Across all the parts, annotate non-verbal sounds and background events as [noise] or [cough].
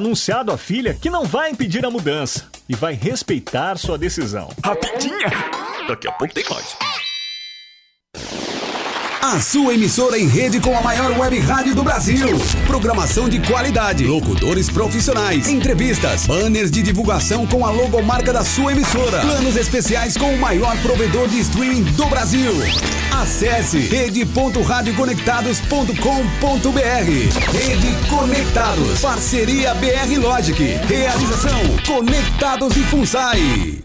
anunciado à filha que não vai impedir a mudança e vai respeitar sua decisão. Rapidinha! Daqui a pouco tem mais. A sua emissora em rede com a maior web rádio do Brasil. Programação de qualidade, locutores profissionais, entrevistas, banners de divulgação com a logomarca da sua emissora, planos especiais com o maior provedor de streaming do Brasil. Acesse rede.radioconectados.com.br. Rede Conectados. Parceria BR Logic. Realização Conectados e FUNSAI.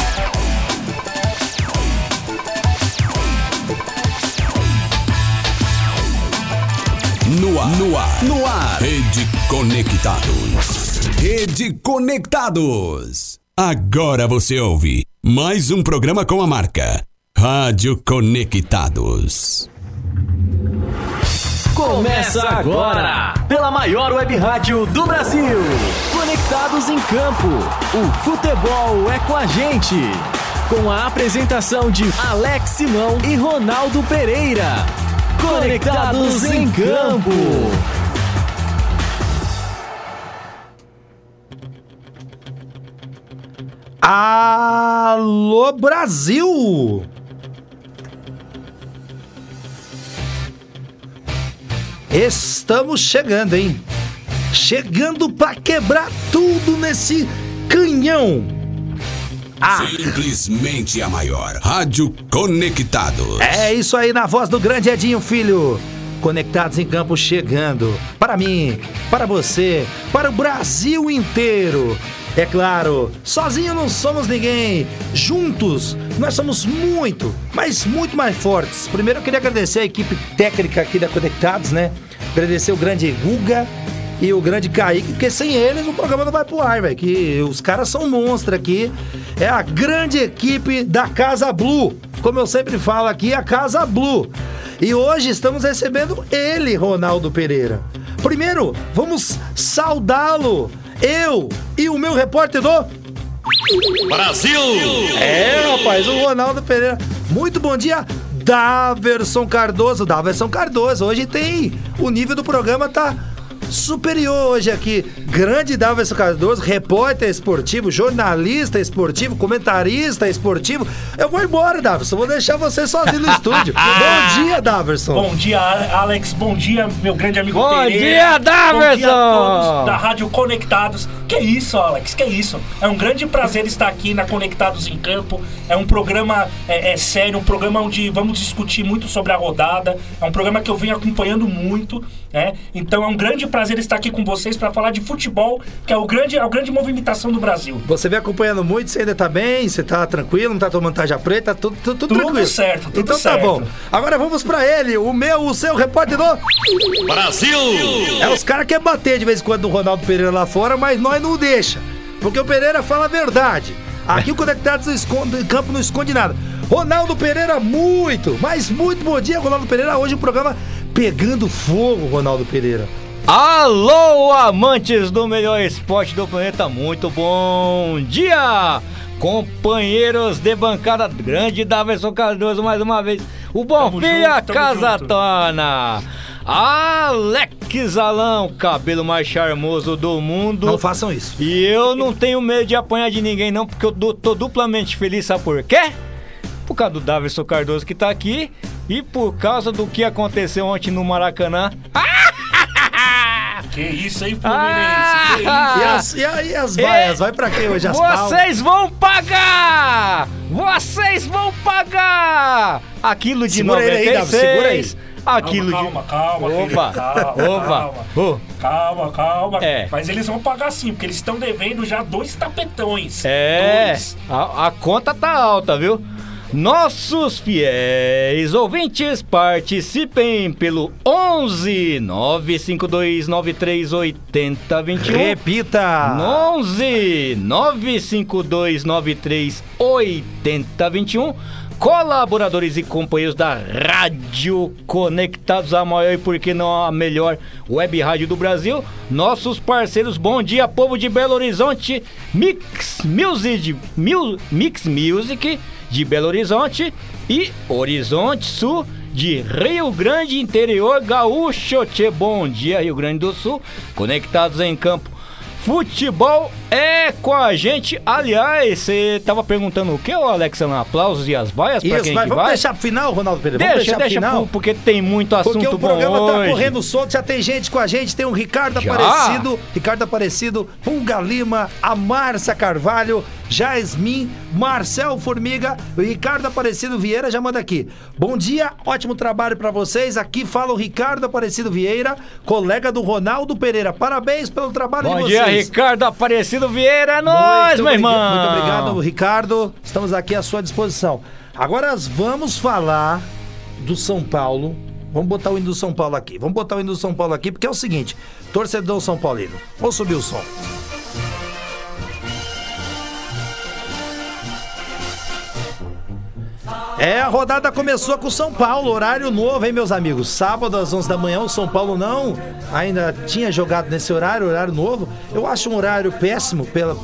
No ar, no ar, no ar. Rede Conectados. Rede Conectados. Agora você ouve mais um programa com a marca Rádio Conectados. Começa agora, pela maior web rádio do Brasil. Conectados em campo. O futebol é com a gente. Com a apresentação de Alex Simão e Ronaldo Pereira. Conectados em campo. Alô Brasil! Estamos chegando, hein? Chegando pra quebrar tudo nesse canhão. Ah, Simplesmente a maior. Rádio Conectados. é isso aí na voz do grande Edinho Filho. Conectados em campo chegando. Para mim, para você, para o Brasil inteiro. É claro, sozinho não somos ninguém. Juntos, nós somos muito, mas muito mais fortes. Primeiro eu queria agradecer a equipe técnica aqui da Conectados, né? Agradecer o grande Guga e o grande Kaique, porque sem eles o programa não vai pro ar, velho. Que os caras são monstros aqui. É a grande equipe da Casa Blue. Como eu sempre falo aqui, a Casa Blue. E hoje estamos recebendo ele, Ronaldo Pereira. Primeiro, vamos saudá-lo. Eu e o meu repórter do Brasil! é, rapaz, o Ronaldo Pereira. Muito bom dia, Daverson Cardoso. Daverson Cardoso, hoje tem. O nível do programa tá superior hoje aqui. Grande Daverson Cardoso, repórter esportivo, jornalista esportivo, comentarista esportivo. Eu vou embora, Daverson. Vou deixar você sozinho no [laughs] estúdio. bom dia, Daverson. Bom dia, Alex. Bom dia, meu grande amigo Bom Pereira. dia, Daverson! Bom dia a todos da Rádio Conectados. Que isso, Alex? Que isso? É um grande prazer estar aqui na Conectados em Campo. É um programa é, é sério, um programa onde vamos discutir muito sobre a rodada. É um programa que eu venho acompanhando muito, né? Então é um grande prazer estar aqui com vocês para falar de futebol, que é o grande, a grande movimentação do Brasil. Você vem acompanhando muito, você ainda tá bem, você tá tranquilo, não tá tomando tarja preta, tudo, tudo, tudo Tudo tranquilo. certo, tudo então certo. tá bom. Agora vamos pra ele, o meu, o seu repórter do... Brasil! É, os caras querem bater de vez em quando no Ronaldo Pereira lá fora, mas nós não deixa. Porque o Pereira fala a verdade. Aqui o Conectados não esconde, em campo não esconde nada. Ronaldo Pereira, muito, mas muito bom dia, Ronaldo Pereira. Hoje o programa Pegando Fogo, Ronaldo Pereira. Alô, amantes do melhor esporte do planeta, muito bom dia! Companheiros de bancada grande Daverson Cardoso mais uma vez. O Bonfim e a Casa junto. Tona. Alex Alão, cabelo mais charmoso do mundo. Não façam isso. E eu não tenho medo de apanhar de ninguém, não, porque eu tô duplamente feliz, sabe por quê? Por causa do Davidson Cardoso que tá aqui e por causa do que aconteceu ontem no Maracanã. Que isso, hein, Ah! Fluminense? Que E as, e aí as vaias? Vai pra quê hoje as? Vocês vão pagar! Vocês vão pagar! Aquilo de Segura ele aí, 96. Davi, segura aí. Aquilo Calma, de. calma, calma, Opa! calma, Opa! calma. Calma, calma. É. Mas eles vão pagar sim, porque eles estão devendo já dois tapetões. É, Dois. a, a conta tá alta, viu? Nossos fiéis ouvintes participem pelo 11 952 93 80 21. Repita! 11 952 93 80 21. Colaboradores e companheiros da Rádio Conectados à maior e por que não a melhor web rádio do Brasil. Nossos parceiros, bom dia, povo de Belo Horizonte, Mix Music, Mix Music de Belo Horizonte e Horizonte Sul de Rio Grande Interior Gaúcho. Tchê, bom dia, Rio Grande do Sul. Conectados em campo. Futebol é com a gente. Aliás, você tava perguntando o que, ô Alex? Aplausos e as vaias Isso, quem vai, vamos vai? deixar pro final, Ronaldo Pereira? Deixa, vamos deixar deixa, pro porque tem muito assunto Porque o bom programa tá hoje. correndo solto, já tem gente com a gente, tem o Ricardo Já? Aparecido, Ricardo Aparecido, Punga Lima, a Márcia Carvalho, Jasmin, Marcel Formiga, o Ricardo Aparecido Vieira já manda aqui. Bom dia, ótimo trabalho pra vocês. Aqui fala o Ricardo Aparecido Vieira, colega do Ronaldo Pereira. Parabéns pelo trabalho Bom de dia, vocês. Ricardo Aparecido Vieira. É nóis, meu irmão. Muito obrigado, Ricardo. Estamos aqui à sua disposição. Agora vamos falar do São Paulo. Vamos botar o hino do São Paulo aqui. Vamos botar o hino do São Paulo aqui, porque é o seguinte: torcedor São Paulino. Vamos subir o som. É, a rodada começou com o São Paulo, horário novo, hein, meus amigos? Sábado às 11 da manhã, o São Paulo não ainda tinha jogado nesse horário, horário novo. Eu acho um horário péssimo pela,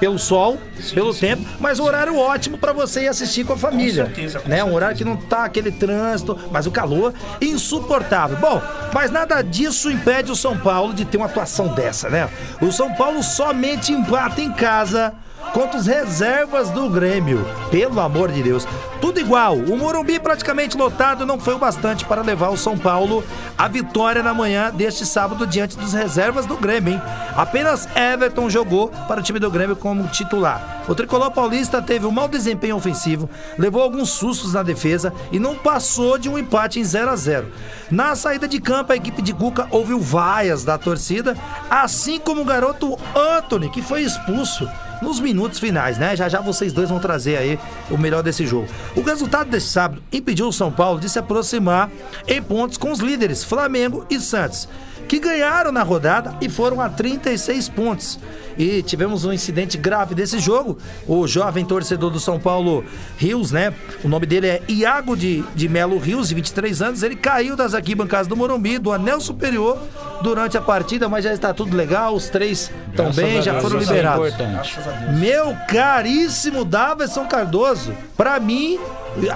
pelo sol, pelo tempo, mas um horário ótimo pra você ir assistir com a família. certeza, com né? Um horário que não tá aquele trânsito, mas o calor insuportável. Bom, mas nada disso impede o São Paulo de ter uma atuação dessa, né? O São Paulo somente empata em casa contra os reservas do Grêmio. Pelo amor de Deus. Tudo igual. O Morumbi praticamente lotado não foi o bastante para levar o São Paulo à vitória na manhã deste sábado diante dos reservas do Grêmio, hein? Apenas Everton jogou para o time do Grêmio como titular. O tricolor paulista teve um mau desempenho ofensivo, levou alguns sustos na defesa e não passou de um empate em 0 a 0. Na saída de campo, a equipe de Cuca ouviu vaias da torcida, assim como o garoto Anthony, que foi expulso nos minutos finais, né? Já já vocês dois vão trazer aí o melhor desse jogo. O resultado desse sábado impediu o São Paulo de se aproximar em pontos com os líderes Flamengo e Santos, que ganharam na rodada e foram a 36 pontos. E tivemos um incidente grave desse jogo. O jovem torcedor do São Paulo Rios, né? O nome dele é Iago de, de Melo Rios, de 23 anos. Ele caiu das arquibancadas do Morumbi, do anel superior, durante a partida, mas já está tudo legal. Os três estão bem, já Deus, foram é liberados. importante. Meu caríssimo Daverson Cardoso, pra mim,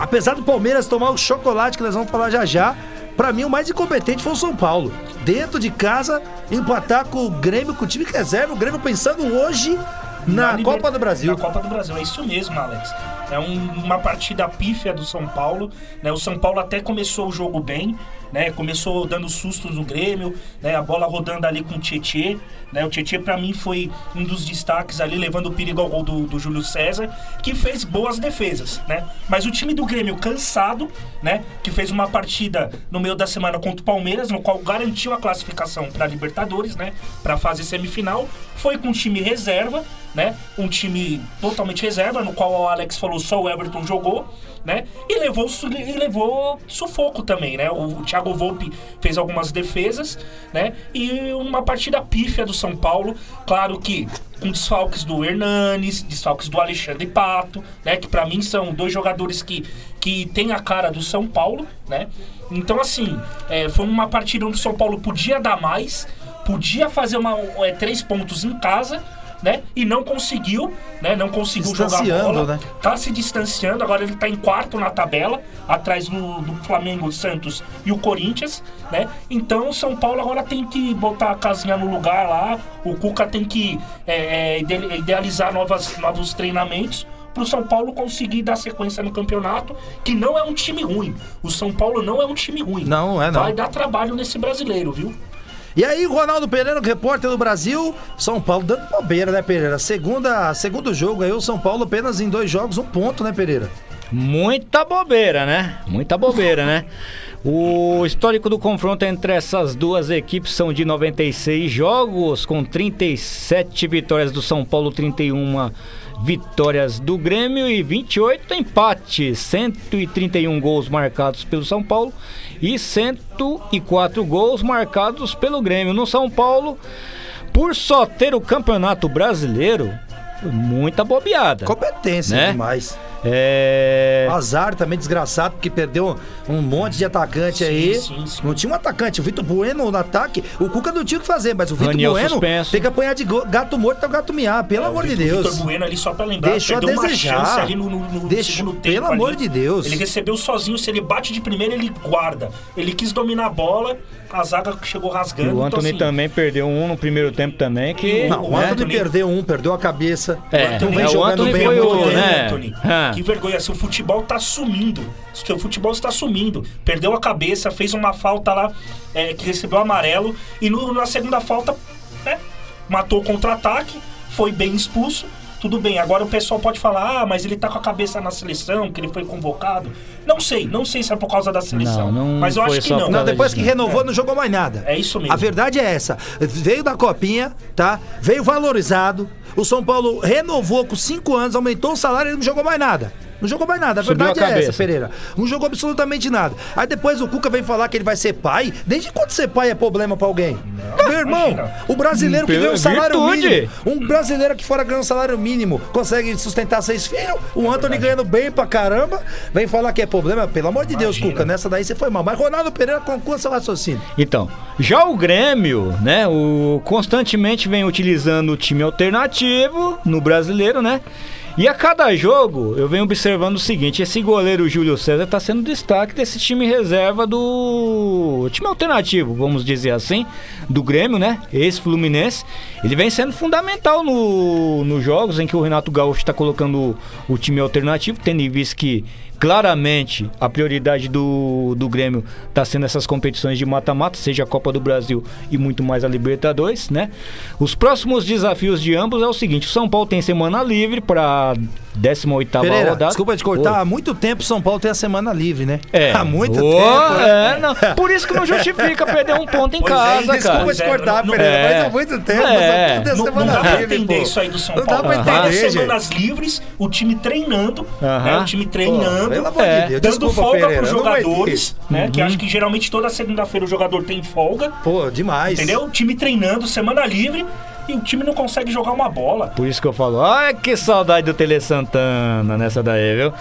apesar do Palmeiras tomar o chocolate que nós vamos falar já já, pra mim o mais incompetente foi o São Paulo. Dentro de casa, empatar com o Grêmio, com o time que reserva, o Grêmio pensando hoje na, liber- Copa do Brasil. Na Copa do Brasil, é isso mesmo, Alex. É um- uma partida pífia do São Paulo. Né? O São Paulo até começou o jogo bem, né? Começou dando sustos no Grêmio, né? A bola rodando ali com o Tietê. Né? O Tietê, pra mim, foi um dos destaques ali, levando o perigo ao gol do, do Júlio César, que fez boas defesas, né? Mas o time do Grêmio cansado, né? Que fez uma partida no meio da semana contra o Palmeiras, no qual garantiu a classificação para Libertadores, né? Para fase semifinal, foi com um time reserva, né? Um time totalmente reserva, no qual o Alex falou só o Everton jogou, né? E levou, e levou sufoco também, né? O, Thiago Volpe fez algumas defesas, né? E uma partida pífia do São Paulo, claro que com desfalques do Hernanes, desfalques do Alexandre Pato, né? Que pra mim são dois jogadores que, que têm a cara do São Paulo, né? Então, assim, é, foi uma partida onde o São Paulo podia dar mais, podia fazer uma, é, três pontos em casa, né? E não conseguiu, né? Não conseguiu jogar bola. né? Tá se distanciando, agora ele tá em quarto na tabela, atrás do, do Flamengo, Santos e o Corinthians, né? Então o São Paulo agora tem que botar a casinha no lugar lá, o Cuca tem que é, é, ide- idealizar novas, novos treinamentos pro São Paulo conseguir dar sequência no campeonato, que não é um time ruim. O São Paulo não é um time ruim. Não, é não. Vai dar trabalho nesse brasileiro, viu? E aí, Ronaldo Pereira, repórter do Brasil, São Paulo dando bobeira, né, Pereira? Segunda, segundo jogo aí, o São Paulo apenas em dois jogos, um ponto, né, Pereira? Muita bobeira, né? Muita bobeira, né? O histórico do confronto entre essas duas equipes são de 96 jogos, com 37 vitórias do São Paulo, 31 vitórias do Grêmio e 28 empates, 131 gols marcados pelo São Paulo e 104 gols marcados pelo Grêmio. No São Paulo, por só ter o Campeonato Brasileiro, muita bobeada. Competência Né? demais. É. Azar também desgraçado, porque perdeu um monte de atacante Sim, aí. sim, sim. Não tinha um atacante. O Vitor Bueno no ataque, o Cuca não tinha o que fazer, mas o Vitor Bueno suspenso. tem que apanhar de gato morto até o gato miar, pelo É, amor o de Deus. Vitor Bueno ali, só pra lembrar, Deixou a perdeu uma desejar. chance ali no, no- no Deixou- segundo tempo. pelo amor ali. de Deus. Ele recebeu sozinho, se ele bate de primeira, ele guarda. Ele quis dominar a bola, a zaga chegou E rasgando. o então, Anthony assim, também perdeu um no primeiro tempo também, que... Não, o né? Anthony Anthony- perdeu um, perdeu a cabeça. É, não vem é, jogando Anthony bem foi o, né? Anthony, Ah. que vergonha, seu futebol tá sumindo. Seu futebol está sumindo. Perdeu a cabeça, fez uma falta lá é, que recebeu amarelo. E no- na segunda falta, né, matou o contra-ataque, foi bem expulso. Tudo bem, agora o pessoal pode falar, ah, mas ele tá com a cabeça na seleção, que ele foi convocado. Não sei, não sei se é por causa da seleção. Não, não mas eu foi acho que não. Não, depois que renovou, não jogou mais nada. É isso mesmo. A verdade é essa. Veio da copinha, tá? Veio valorizado. O São Paulo renovou com cinco anos, aumentou o salário e não jogou mais nada. Não jogou mais nada. A Subiu verdade a é essa. Pereira. Não jogou absolutamente nada. Aí depois o Cuca vem falar que ele vai ser pai. Desde quando ser pai é problema pra alguém? Meu irmão, imagina. o brasileiro que Hum, ganha um salário virtude. mínimo. Um brasileiro que fora ganha um salário mínimo consegue sustentar seis filhos. O Anthony ganhando bem pra caramba. Vem falar que é problema. Pelo amor de Deus, Imagina. Cuca. Nessa daí você foi mal. Mas Ronaldo Pereira conclua seu raciocínio. Então, já o Grêmio, né, o constantemente vem utilizando o time alternativo no brasileiro, né? E a cada jogo eu venho observando o seguinte: esse goleiro Júlio César tá sendo destaque desse time reserva do time alternativo, vamos dizer assim, do Grêmio, né? Ex-Fluminense. Ele vem sendo fundamental no, nos jogos em que o Renato Gaúcho está colocando o, o time alternativo, tendo em vista que claramente a prioridade do, do Grêmio está sendo essas competições de mata-mata, seja a Copa do Brasil e muito mais a Libertadores, né? Os próximos desafios de ambos é o seguinte: o São Paulo tem semana livre para 18ª Pereira, rodada. desculpa te cortar. Oi. Há muito tempo São Paulo tem a semana livre, né? É. Há muito tempo. né? É, não. Por isso que não justifica perder um ponto em Pois é, casa, desculpa, cara. Desculpa te É, cortar, não- Pereira, é. mas há muito tempo É. São Paulo tem a Não, não semana dá pra livre, entender pô. isso aí do São Não Paulo. dá pra entender, gente. semanas livres, o time treinando, Aham. né, o time treinando, Pelo amor É. de Deus, dando desculpa, folga Pereira. pros não jogadores, né? Que acho que geralmente toda segunda-feira o jogador tem folga, Pô, demais. entendeu? O time treinando, semana livre, e o time não consegue jogar uma bola. Por isso que eu falo, ai que saudade do Tele Santana nessa daí, viu?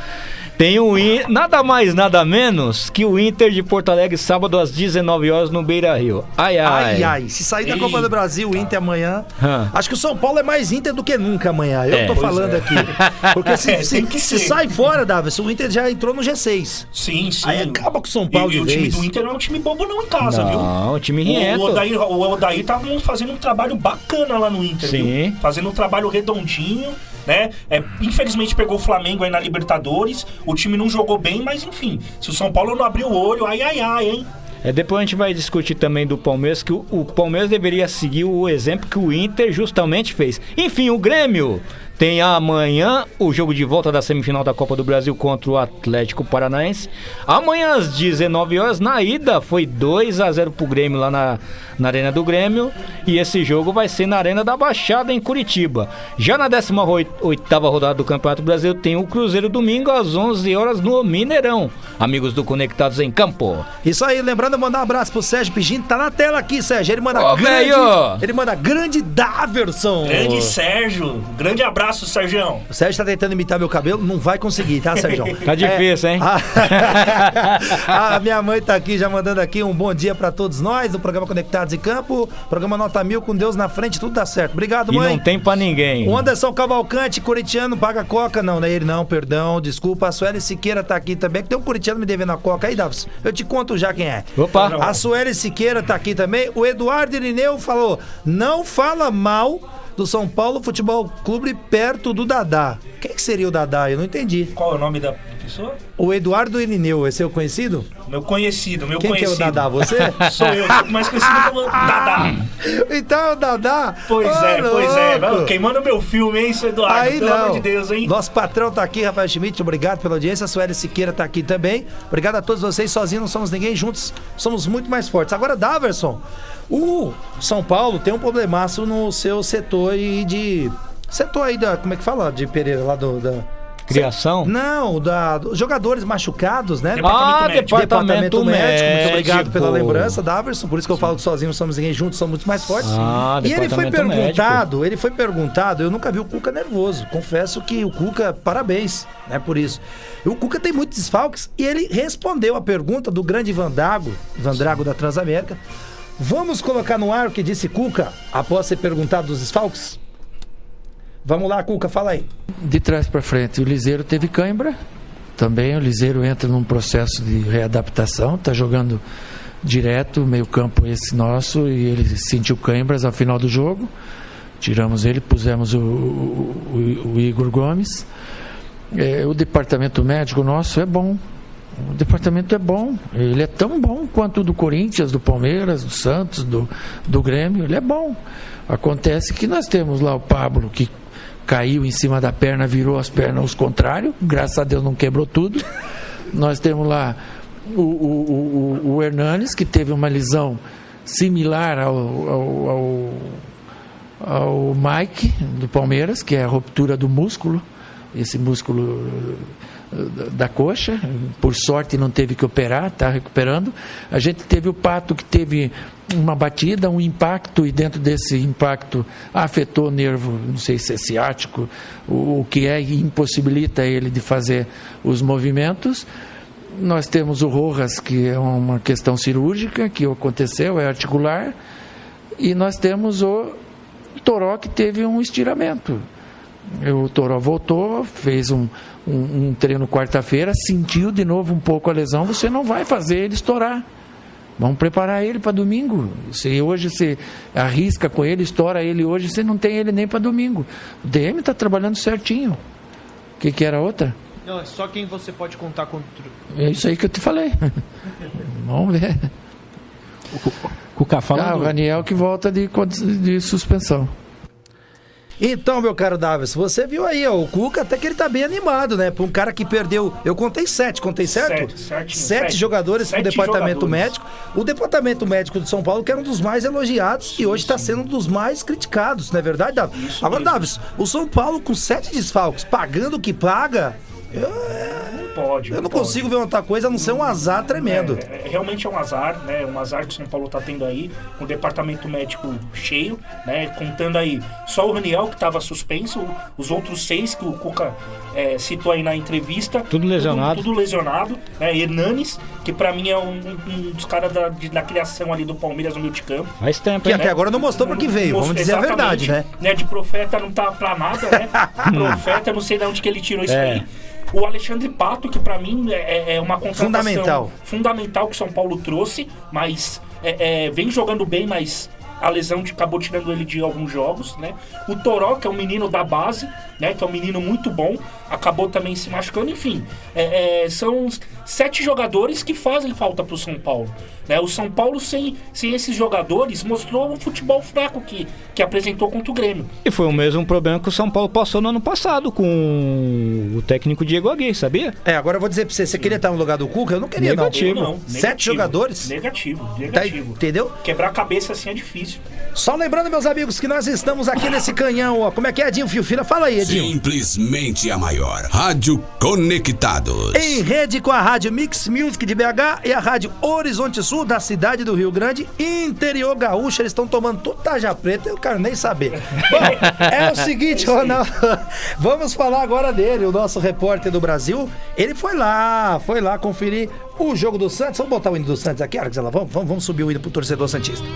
Tem o In... nada mais, nada menos que o Inter de Porto Alegre, sábado às 19 horas no Beira Rio. Ai, ai. Ai, ai. Se sair da Copa do Brasil, o Inter amanhã. Hã. Acho que o São Paulo é mais Inter do que nunca amanhã. Eu É. tô falando aqui. [laughs] Porque se, É, se- se sai fora, Davis, o Inter já entrou no G6. Sim, sim. Aí acaba com o São Paulo e, de e o time vez. do Inter não é um time bobo não em casa, viu? Não, o time O riento. Odair, o Odair tá fazendo um trabalho bacana lá no Inter, Sim. viu? Fazendo um trabalho redondinho, né? É, infelizmente pegou o Flamengo aí na Libertadores. O time não jogou bem, mas enfim. Se o São Paulo não abrir o olho, ai, ai, ai, hein? É, depois a gente vai discutir também do Palmeiras, que o, o Palmeiras deveria seguir o exemplo que o Inter justamente fez. Enfim, o Grêmio tem amanhã o jogo de volta da semifinal da Copa do Brasil contra o Atlético Paranaense. Amanhã às 19 horas, na ida, foi 2 a 0 pro Grêmio lá na, na Arena do Grêmio. E esse jogo vai ser na Arena da Baixada, em Curitiba. Já na 18 rodada do Campeonato Brasileiro, tem o Cruzeiro domingo às 11 horas no Mineirão. Amigos do Conectados em Campo. Isso aí, lembrando, mandar um abraço pro Sérgio Pigini. Tá na tela aqui, Sérgio. Ele manda Ô, grande. velho! Ele manda grande Daverson. Grande Sérgio, grande abraço abraço, Sérgio. O Sérgio tá tentando imitar meu cabelo, não vai conseguir, tá, Sérgio? [laughs] Tá difícil, hein? A, [laughs] a minha mãe tá aqui já mandando aqui um bom dia pra todos nós do programa Conectados em Campo. Programa Nota Mil com Deus na frente, tudo dá certo. Obrigado, E mãe. não tem pra ninguém. O Anderson Cavalcante, corintiano, paga coca. Não, não é ele não, perdão, desculpa. A Sueli Siqueira tá aqui também, que tem um corintiano me devendo a coca. Aí, Davos, eu te conto já quem é. Opa. A Sueli Siqueira tá aqui também. O Eduardo Irineu falou, não fala mal do São Paulo Futebol Clube perto do Dadá. Quem que seria o Dadá? Eu não entendi. Qual é o nome da pessoa? O Eduardo Irineu, esse é o conhecido? Meu conhecido, meu Quem que é o conhecido. Dadá? Você? [laughs] Sou eu, sou mais conhecido como Dadá. então o Dadá? Pois Ô, é, pois é. louco. Queimando meu filme, hein, seu Eduardo? Aí Pelo não. amor de Deus, hein? Nosso patrão tá aqui, Rafael Schmidt. Obrigado pela audiência. A Sueli Siqueira tá aqui também. Obrigado a todos vocês. Sozinhos não somos ninguém, juntos somos muito mais fortes. Agora, Daverson, o São Paulo tem um problemaço no seu setor aí de. Setor aí da. Como é que fala? De Pereira, lá do. Da... Criação? Não, da, jogadores machucados, né? Ah, médico. departamento, médico. Muito obrigado pela lembrança, Daverson. Por isso que eu falo que sozinhos somos ninguém, juntos somos muito mais fortes. Ah, e ele foi departamento perguntado, ele foi perguntado, eu nunca vi o Cuca nervoso. Confesso que o Cuca, parabéns, né, por isso. O Cuca tem muitos desfalques e ele respondeu a pergunta do grande Ivan Drago, Ivan Drago da Transamérica. Vamos colocar no ar o que disse Cuca após ser perguntado dos desfalques? Vamos lá, Cuca, fala aí. de trás para frente. O Liseiro teve cãibra, também o Liseiro entra num processo de readaptação, está jogando direto, meio campo esse nosso, e ele sentiu cãibras ao final do jogo. Tiramos ele, pusemos o, o- o Igor Gomes. É, o departamento médico nosso é bom. O departamento é bom. Ele é tão bom quanto o do Corinthians, do Palmeiras, do Santos, do, do Grêmio. Ele é bom. Acontece que nós temos lá o Pablo, que caiu em cima da perna, virou as pernas aos contrários. Graças a Deus não quebrou tudo. Nós temos lá o, o, o, o Hernanes, que teve uma lesão similar ao, ao, ao, ao Mike, do Palmeiras, que é a ruptura do músculo. Esse músculo da coxa, por sorte não teve que operar, está recuperando. A gente teve o Pato que teve uma batida, um impacto, e dentro desse impacto afetou o nervo, não sei se é ciático, o, o que é, e impossibilita ele de fazer os movimentos. Nós temos o Rojas, que é uma questão cirúrgica, que aconteceu, é articular, e nós temos o Toró, que teve um estiramento. O Toró voltou, fez um, um, um treino quarta-feira, sentiu de novo um pouco a lesão, você não vai fazer ele estourar. Vamos preparar ele para domingo. Se hoje você arrisca com ele, estoura ele hoje, você não tem ele nem para domingo. O DM está trabalhando certinho. O que, que era outra? Não, é só quem você pode contar contra. É isso aí que eu te falei. [laughs] Vamos ver. Cuca, Ah, falando. o Raniel que volta de, de suspensão. Então, meu caro Davis, você viu aí, ó, o Cuca até que ele tá bem animado, né? Pra um cara que perdeu. Eu contei sete, contei certo? Sete, sete sete. jogadores pro Sete departamento jogadores. médico. O departamento médico de São Paulo, que era um dos mais elogiados e hoje tá sendo um dos mais criticados, não é verdade, Davis? Agora, Davis, o São Paulo com sete desfalques, pagando o que paga. Não pode. Eu não pode. consigo ver outra coisa a não ser um azar tremendo. É, é, realmente é um azar, né? Um azar que o São Paulo tá tendo aí, com o departamento médico cheio, né? Contando aí só o Raniel que estava suspenso, os outros seis que o Cuca é, citou aí na entrevista. Tudo lesionado. Tudo, tudo lesionado, né? Hernanes, que pra mim é um, um dos caras da, de- da criação ali do Palmeiras no meio de campo. Faz tempo, Que hein? até agora não mostrou porque veio, vamos dizer a Exatamente, verdade, né? De profeta não tá pra nada, né? [laughs] profeta, não sei de onde que ele tirou isso É. aí. O Alexandre Pato, que pra mim é, é uma contratação Fundamental. fundamental que o São Paulo trouxe, mas é, é, vem jogando bem, mas a lesão de- acabou tirando ele de alguns jogos, né? O Toró, que é um menino da base, né? Que é um menino muito bom, acabou também se machucando. Enfim, é, é, são sete jogadores que fazem falta pro São Paulo. Né? O São Paulo, sem, sem esses jogadores, mostrou um futebol fraco que, que apresentou contra o Grêmio. E foi o mesmo problema que o São Paulo passou no ano passado com o técnico Diego Aguirre, sabia? É, agora eu vou dizer pra você, você queria estar no lugar do Cuca? Eu não queria, Negativo. não. Não, Sete negativo. jogadores? Negativo, Tá, negativo. entendeu? Quebrar a cabeça assim é difícil. Só lembrando, meus amigos, que nós estamos aqui nesse canhão, ó. Como é que é, Edinho Fiofila? Fala aí, Edinho. Simplesmente a maior. Rádio Conectados. Em rede com a Rádio Rádio Mix Music de BH e a Rádio Horizonte Sul da cidade do Rio Grande, interior gaúcho. Eles estão tomando tudo taja preta, eu quero nem saber. [laughs] Bom, é o seguinte, Ronaldo, [laughs] vamos falar agora dele, o nosso repórter do Brasil. Ele foi lá, foi lá conferir o jogo do Santos. Vamos botar o hino do Santos aqui, Alex, vamos, vamos, vamos subir o hino pro torcedor Santista.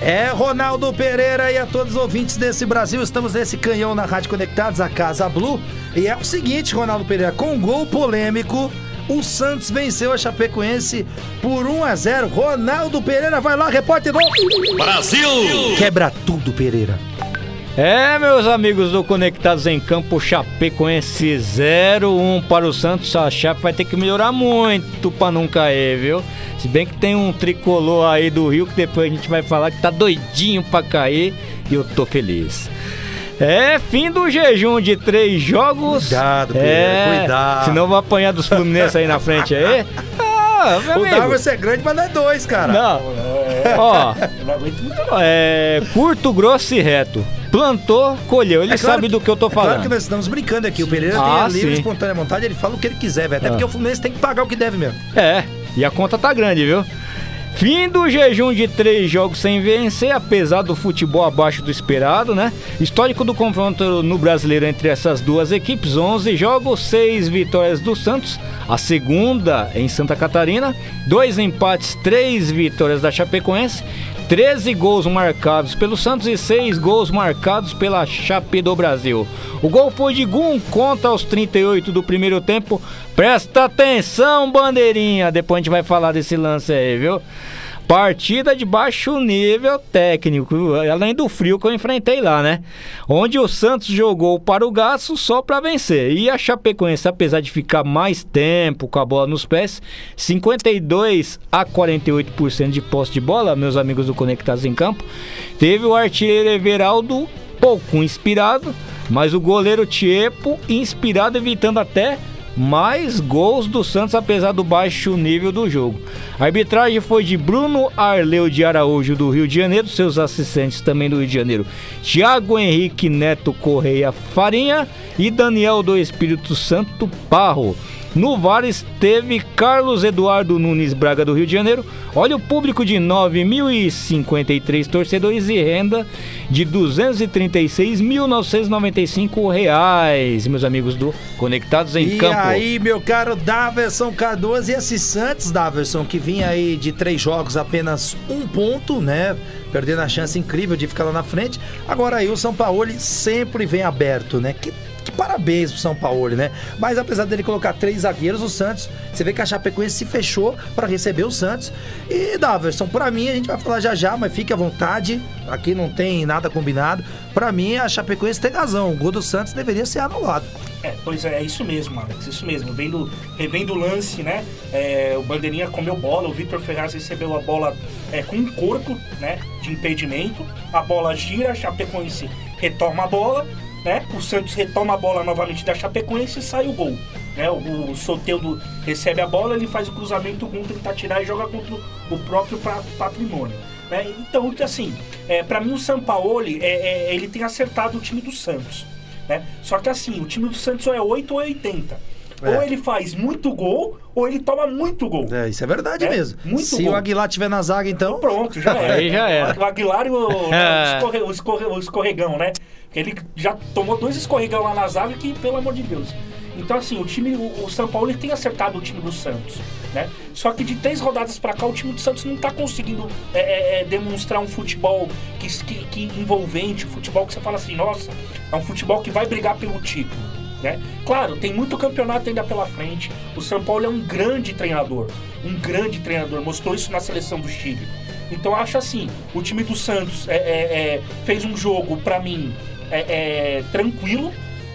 É Ronaldo Pereira e a todos os ouvintes desse Brasil, estamos nesse canhão na Rádio Conectados, a Casa Blue. E é o seguinte, Ronaldo Pereira, com um gol polêmico, o Santos venceu a Chapecoense por 1 a 0. Ronaldo Pereira vai lá, repórter do Brasil! Quebra tudo, Pereira. É, meus amigos do Conectados em Campo, Chapecoense 0-1 para o Santos. A Chape vai ter que melhorar muito para não cair, viu? Se bem que tem um tricolor aí do Rio que depois a gente vai falar que tá doidinho para cair e eu tô feliz. É fim do jejum de três jogos. Cuidado, Pereira, é, cuidado. Senão vou apanhar dos Fluminense aí na frente aí. [laughs] Ah, meu O. Darwin é grande, mas não é dois, cara. Não. Ó, muito não. é curto, grosso e reto. Plantou, colheu. Ele É claro sabe que- do que eu tô é Claro falando. que nós estamos brincando aqui. O Pereira Ah, tem a livre sim. espontânea vontade, ele fala o que ele quiser, velho. Até Ah. porque o Fluminense tem que pagar o que deve mesmo. É, e a conta tá grande, viu? Fim do jejum de três jogos sem vencer, apesar do futebol abaixo do esperado, né? Histórico do confronto no brasileiro entre essas duas equipes: 11 jogos, 6 vitórias do Santos, a segunda em Santa Catarina, dois empates, 3 vitórias da Chapecoense. 13 gols marcados pelo Santos e 6 gols marcados pela Chape do Brasil. O gol foi de Gum conta aos 38 do primeiro tempo. Presta atenção, bandeirinha. Depois a gente vai falar desse lance aí, viu? Partida de baixo nível técnico, além do frio que eu enfrentei lá, né? Onde o Santos jogou para o gasto só para vencer. E a Chapecoense, apesar de ficar mais tempo com a bola nos pés, 52 a 48% de posse de bola, meus amigos do Conectados em Campo, teve o artilheiro Everaldo pouco inspirado, mas o goleiro Tiepo inspirado, evitando até mais gols do Santos, apesar do baixo nível do jogo. A arbitragem foi de Bruno Arleu de Araújo, do Rio de Janeiro, seus assistentes também do Rio de Janeiro, Thiago Henrique Neto Correia Farinha e Daniel do Espírito Santo Parro. No VAR esteve Carlos Eduardo Nunes Braga do Rio de Janeiro. Olha o público de 9.053 torcedores e renda de 236.995 reais, meus amigos do Conectados em e Campo. aí, meu caro Daverson Cardoso, e esse Santos, Daverson, que vinha aí de três jogos, apenas um ponto, né? Perdendo a chance incrível de ficar lá na frente. Agora aí o São Paulo sempre vem aberto, né? Que parabéns pro São Paulo, né? Mas apesar dele colocar três zagueiros, o Santos, você vê que a Chapecoense se fechou para receber o Santos. E Daverson, pra mim, a gente vai falar já já, mas fique à vontade. Aqui não tem nada combinado. Pra mim, a Chapecoense tem razão. O gol do Santos deveria ser anulado. É, pois é, é isso mesmo, Alex, isso mesmo. Vendo, revendo o lance, né? é, o Bandeirinha comeu bola, o Vitor Ferraz recebeu a bola é, com um corpo, né? De impedimento. A bola gira, a Chapecoense retoma a bola, né? O Santos retoma a bola novamente da Chapecoense e sai o gol. Né? O, o Soteldo recebe a bola, ele faz o cruzamento, o Gun tenta tirar e joga contra o próprio pa- patrimônio. Né? Então, assim, é, para mim o Sampaoli, é, é, ele tem acertado o time do Santos. Né? Só que assim, o time do Santos é 8 ou é 80. É. Ou ele faz muito gol, ou ele toma muito gol. É, isso é verdade É, mesmo. muito Se bom. o Aguilar tiver na zaga, então. Pronto, já era. [laughs] Aí já era. O Aguilar e o, o, [laughs] É. o escorre- o escorregão, né? Ele já tomou dois escorregão lá na zaga que, pelo amor de Deus. Então, assim, o time, o, o São Paulo ele tem acertado o time do Santos, né? Só que de três rodadas pra cá, o time do Santos não tá conseguindo é, é, é, demonstrar um futebol que, que, que envolvente, um futebol que você fala assim, nossa, é um futebol que vai brigar pelo título. Né? Claro, tem muito campeonato ainda pela frente. O São Paulo é um grande treinador, um grande treinador. Mostrou isso na seleção do Chile. Então eu acho assim, o time do Santos é, é, é, fez um jogo pra mim é, é, tranquilo,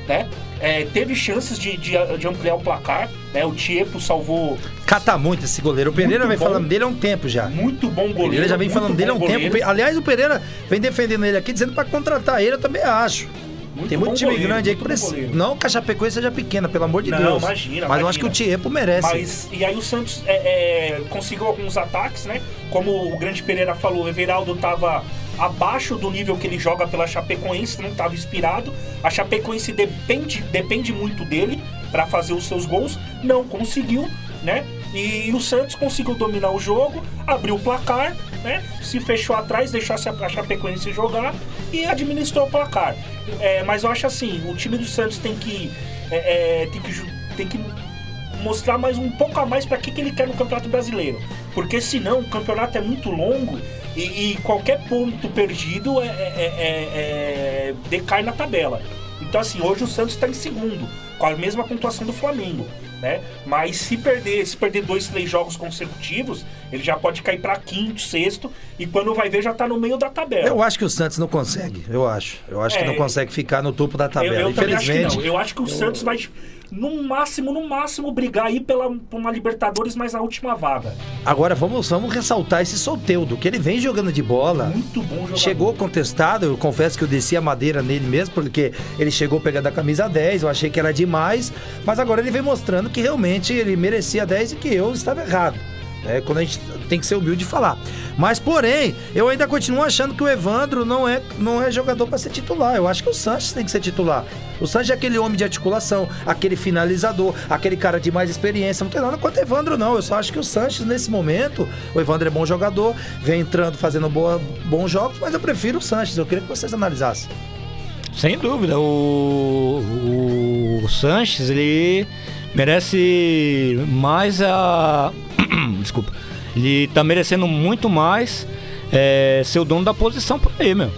né? É, teve chances de, de, de ampliar o placar, né? O Tiepo salvou Cata muito esse goleiro. O Pereira Muito vem bom. falando dele há um tempo já. muito bom goleiro. Pereira já vem falando dele há um bom tempo. goleiro. Aliás, o Pereira vem defendendo ele aqui, dizendo pra contratar ele, eu também acho. Muito Tem muito time goleiro, grande aí que precisa. Não que a Chapecoense seja pequena, pelo amor de Não, Deus. imagina, Mas eu acho que o imagina. Tiepo merece. Mas, e aí o Santos é, é, conseguiu alguns ataques, né? Como o Grande Pereira falou, o Everaldo tava abaixo do nível que ele joga pela Chapecoense, não estava inspirado. A Chapecoense depende, depende muito dele para fazer os seus gols, não conseguiu, né? E o Santos conseguiu dominar o jogo, abriu o placar, né? Se fechou atrás, deixou a Chapecoense jogar e administrou o placar. É, mas eu acho assim, o time do Santos tem que, é, é, tem que, tem que mostrar mais um pouco a mais para que, que ele quer no Campeonato Brasileiro. Porque senão o campeonato é muito longo e, e qualquer ponto perdido é, é, é, decai na tabela. Então assim, hoje o Santos está em segundo, com a mesma pontuação do Flamengo né? Mas se perder, se perder dois, três jogos consecutivos, ele já pode cair para quinto, sexto e quando vai ver já tá no meio da tabela. Eu acho que o Santos não consegue, eu acho. Eu acho é, que não consegue ficar no topo da tabela. Eu, eu Infelizmente, acho eu acho que o eu... Santos vai no máximo, no máximo, brigar aí pela, por uma Libertadores, mas na última vaga. Agora vamos, vamos ressaltar esse Soteudo, que ele vem jogando de bola. Muito bom jogador. Chegou contestado, eu confesso que eu desci a madeira nele mesmo, porque ele chegou pegando a camisa 10, eu achei que era demais, mas agora ele vem mostrando que realmente ele merecia 10 e que eu estava errado. É quando a gente tem que ser humilde de falar. Mas, porém, eu ainda continuo achando que o Evandro não é, não é jogador para ser titular. Eu acho que o Sanches tem que ser titular. O Sanches é aquele homem de articulação, aquele finalizador, aquele cara de mais experiência. Não tem nada contra o Evandro, não. Eu só acho que o Sanches, nesse momento, o Evandro é bom jogador, vem entrando, fazendo boa, bons jogos, mas eu prefiro o Sanches. Eu queria que vocês analisassem. Sem dúvida. O, o, o Sanches, ele merece mais a. [clears throat] Desculpa. Ele tá merecendo muito mais é, ser o dono da posição por aí, meu.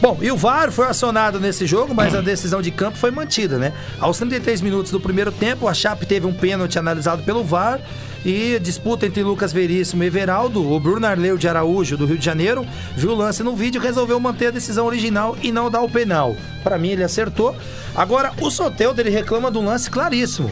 Bom, e o VAR foi acionado nesse jogo, mas a decisão de campo foi mantida, né? Aos 33 minutos do primeiro tempo, a Chape teve um pênalti analisado pelo VAR e disputa entre Lucas Veríssimo e Everaldo. O Bruno Arleu de Araújo, do Rio de Janeiro, viu o lance no vídeo e resolveu manter a decisão original e não dar o penal. Para mim, ele acertou. Agora, o Soteldo, ele reclama um lance claríssimo.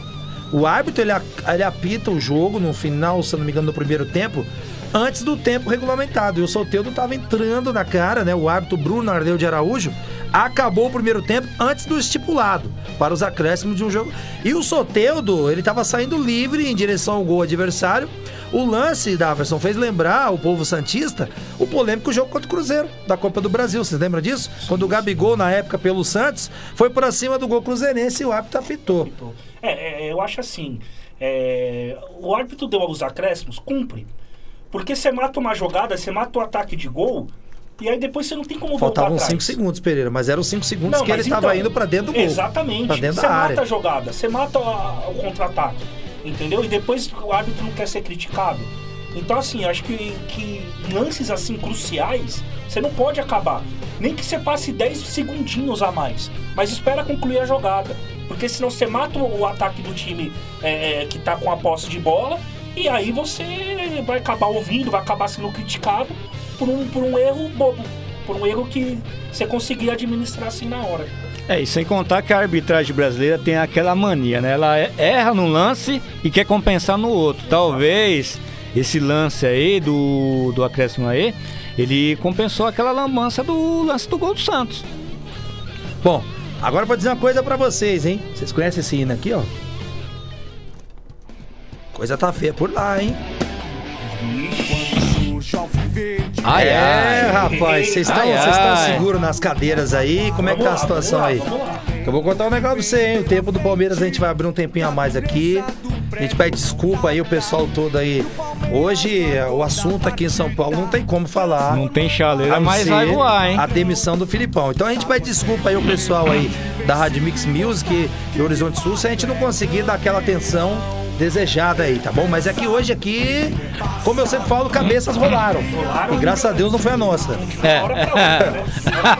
O árbitro ele, ele apita o jogo no final, se não me engano, do primeiro tempo, antes do tempo regulamentado. E o Soteldo estava entrando na cara, né? O árbitro Bruno Ardeu de Araújo acabou o primeiro tempo antes do estipulado para os acréscimos de um jogo. E o Soteldo, ele estava saindo livre em direção ao gol adversário. O lance, Daverson, fez lembrar o povo Santista o polêmico jogo contra o Cruzeiro, da Copa do Brasil. Vocês lembram disso? Quando o Gabigol, na época, pelo Santos, foi por acima do gol cruzeirense e o árbitro apitou. É, é, eu acho assim, é, o árbitro deu aos acréscimos, cumpre. Porque você mata uma jogada, você mata o ataque de gol, e aí depois você não tem como Faltavam 5 segundos, Pereira, mas eram 5 segundos não, que ele estava então, indo para dentro do gol. Exatamente. Pra dentro você da mata área. a jogada, você mata o contra-ataque. Entendeu? E depois o árbitro não quer ser criticado. Então, assim, acho que, que lances assim cruciais, você não pode acabar. Nem que você passe 10 segundinhos a mais. Mas espera concluir a jogada. Porque senão você mata o ataque do time é, é, que tá com a posse de bola. E aí você vai acabar ouvindo, vai acabar sendo criticado por um, por um erro bobo. Por um erro que você conseguia administrar assim na hora. É, e sem contar que a arbitragem brasileira tem aquela mania, né? Ela erra no lance e quer compensar no outro. Talvez esse lance aí do, do acréscimo aí, ele compensou aquela lambança do lance do gol do Santos. Bom, agora vou dizer uma coisa para vocês, hein? Vocês conhecem esse hino aqui, ó? Coisa tá feia por lá, hein? Ai, é, ai. rapaz, vocês estão seguros nas cadeiras aí? Como é que tá a situação aí? Eu vou contar um negócio pra você, hein? O tempo do Palmeiras a gente vai abrir um tempinho a mais aqui. A gente pede desculpa aí, o pessoal todo aí. Hoje, o assunto aqui em São Paulo não tem como falar. Não tem chaleira, mas vai voar, hein? A demissão do Filipão. Então a gente pede desculpa aí o pessoal aí da Rádio Mix Music e Horizonte Sul se a gente não conseguir dar aquela atenção desejada aí, tá bom? Mas é que hoje aqui, como eu sempre falo, cabeças rolaram. E graças a Deus não foi a nossa. É.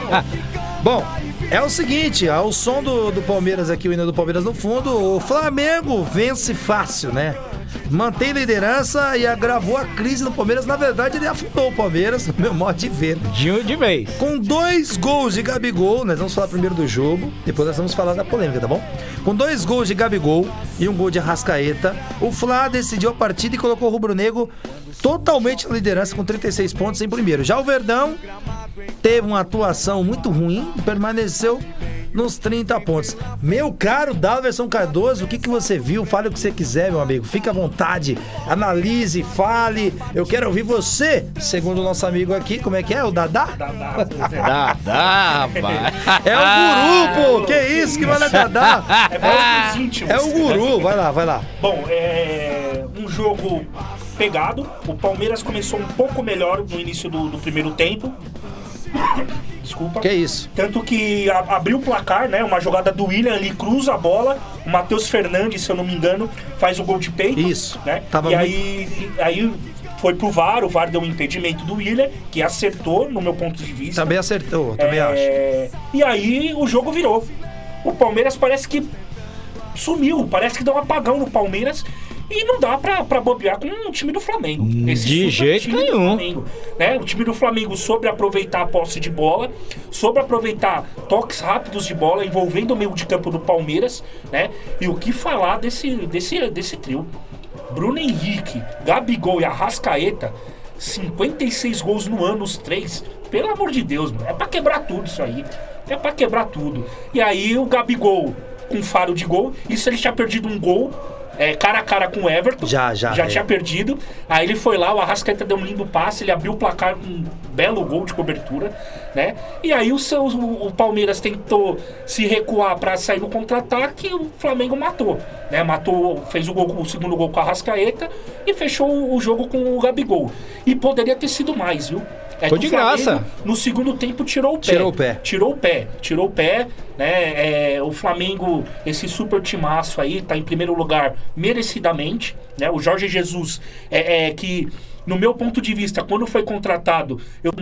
[laughs] bom, é o seguinte, ao som do, do Palmeiras aqui, o hino do Palmeiras no fundo, o Flamengo vence fácil, né? Mantém liderança e agravou a crise do Palmeiras. Na verdade, ele afundou o Palmeiras, [laughs] meu modo de ver. De, de vez. Com dois gols de Gabigol, nós vamos falar primeiro do jogo, depois nós vamos falar da polêmica, tá bom? Com dois gols de Gabigol e um gol de Arrascaeta, o Flá decidiu a partida e colocou o Rubro Negro totalmente na liderança com 36 pontos em primeiro. Já o Verdão teve uma atuação muito ruim, permaneceu nos 30 pontos. Meu caro Dalverson Cardoso, o que, que você viu? Fale o que você quiser, meu amigo. Fique à vontade, analise, fale. Eu quero ouvir você, segundo o nosso amigo aqui. Como é que é? O Dadá? Dá, dá, rapaz. [laughs] É o guru, pô! Que isso que manda Dadá? É íntimos. É o guru, vai lá, vai lá. Bom, é um jogo pegado. O Palmeiras começou um pouco melhor no início do, do primeiro tempo. Desculpa. Que isso? Tanto que a- abriu o placar, né? Uma jogada do William ali, cruza a bola. O Matheus Fernandes, se eu não me engano, faz o gol de peito. Isso. Né? Tava e muito- aí, aí foi pro VAR, o VAR deu um impedimento do William, que acertou, no meu ponto de vista. Também acertou, também acho. É, E aí o jogo virou. O Palmeiras parece que sumiu, parece que deu um apagão no Palmeiras. E não dá pra, pra bobear com o time do Flamengo. Esse de jeito nenhum. Flamengo, né? O time do Flamengo soube aproveitar a posse de bola, soube aproveitar toques rápidos de bola, envolvendo o meio de campo do Palmeiras, né? E o que falar desse, desse, desse trio? Bruno Henrique, Gabigol e Arrascaeta, 56 gols no ano, os três. Pelo amor de Deus, mano. É pra quebrar tudo isso aí. É pra quebrar tudo. E aí o Gabigol com faro de gol. Isso ele tinha perdido um gol. É, cara a cara com o Everton. Já, já, Já é. tinha perdido. Aí ele foi lá, o Arrascaeta deu um lindo passe, ele abriu o placar com um belo gol de cobertura, né? E aí o, seu, o, Palmeiras tentou se recuar para sair no contra-ataque e o Flamengo matou, né? Matou, fez o, gol, o segundo gol com o Arrascaeta e fechou o jogo com o Gabigol. E poderia ter sido mais, viu? É Foi de graça. No segundo tempo tirou o pé. Tirou o pé. Tirou o pé. Tirou o pé, né? É, o Flamengo, esse super timaço aí, tá em primeiro lugar merecidamente, né? O Jorge Jesus, é, é que, no meu ponto de vista, quando foi contratado, eu...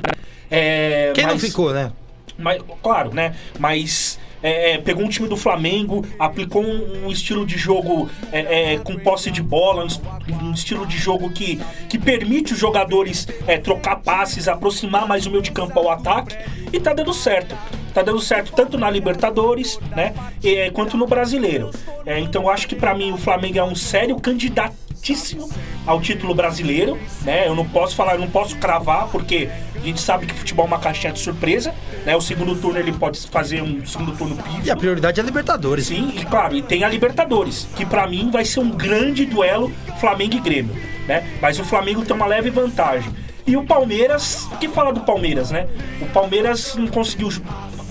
É, Quem não mas- ficou, né? mas, claro, né? Mas é, é, pegou um time do Flamengo, aplicou um, um estilo de jogo é, é, com posse de bola, um, um estilo de jogo que, que permite os jogadores é, trocar passes, aproximar mais o meio de campo ao ataque, e tá dando certo. Tá dando certo tanto na Libertadores, né? e, é, quanto no Brasileiro. É, então eu acho que pra mim o Flamengo é um sério candidatíssimo ao título brasileiro, né? Eu não posso falar, eu não posso cravar, porque a gente sabe que futebol é uma caixinha de surpresa, né? O segundo turno ele pode fazer um segundo turno pífio. E a prioridade é a Libertadores. Sim, e claro, e tem a Libertadores, que pra mim vai ser um grande duelo Flamengo e Grêmio, né? Mas o Flamengo tem uma leve vantagem. E o Palmeiras, o que fala do Palmeiras, né? O Palmeiras não conseguiu,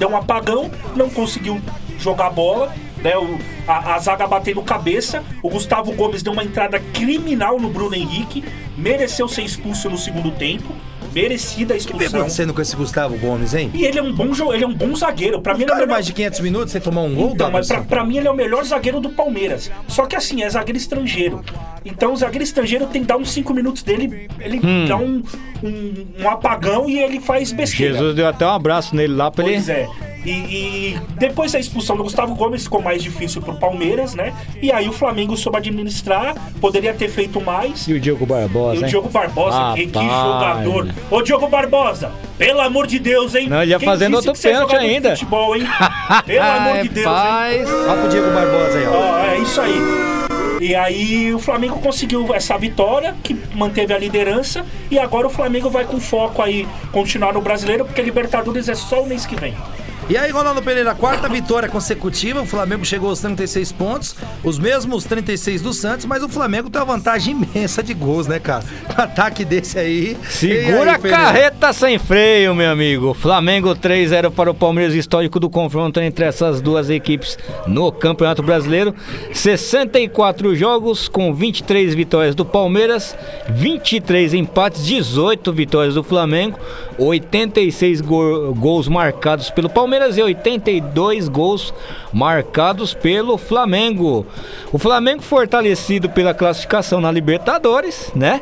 deu um apagão, não conseguiu jogar bola, né? O, a, a zaga batendo cabeça, o Gustavo Gomes deu uma entrada criminal no Bruno Henrique, mereceu ser expulso no segundo tempo, merecida a O que vem expulsão. acontecendo com esse Gustavo Gomes, hein? E ele é um bom jo- ele é um bom zagueiro. Pra mim, ele é melhor- mais de 500 minutos sem tomar um gol, então, mas pra, pra mim ele é o melhor zagueiro do Palmeiras. Só que assim, é zagueiro estrangeiro. Então o zagueiro estrangeiro tem que dar uns 5 minutos dele, ele dá um, um, um apagão e ele faz besteira. Jesus deu até um abraço nele lá pra ele. Pois é. E, e depois da expulsão do Gustavo Gomes ficou mais difícil pro Palmeiras, né? E aí o Flamengo soube administrar, poderia ter feito mais. E o Diogo Barbosa, E o hein? Diogo Barbosa, que, que Rapaz. jogador. Ô, Diogo Barbosa, pelo amor de Deus, hein? Não, ele ia Quem fazendo outro que é pênalti ainda. Futebol, hein? [laughs] Pelo amor de Deus, hein? Rapaz. Olha pro Diego Barbosa aí, ó. Ó, é isso aí. E aí o Flamengo conseguiu essa vitória, que manteve a liderança, e agora o Flamengo vai com foco aí continuar no brasileiro, porque Libertadores é só o mês que vem. E aí, Ronaldo Pereira, quarta vitória consecutiva. O Flamengo chegou aos 36 pontos, os mesmos 36 do Santos, mas o Flamengo tem uma vantagem imensa de gols, né, cara? Com ataque desse aí. Segura aí, a carreta sem freio, meu amigo. Flamengo 3-0 para o Palmeiras, histórico do confronto entre essas duas equipes no Campeonato Brasileiro. 64 jogos com 23 vitórias do Palmeiras, 23 empates, 18 vitórias do Flamengo, 86 go- gols marcados pelo Palmeiras e 82 gols marcados pelo Flamengo. O Flamengo fortalecido pela classificação na Libertadores, né?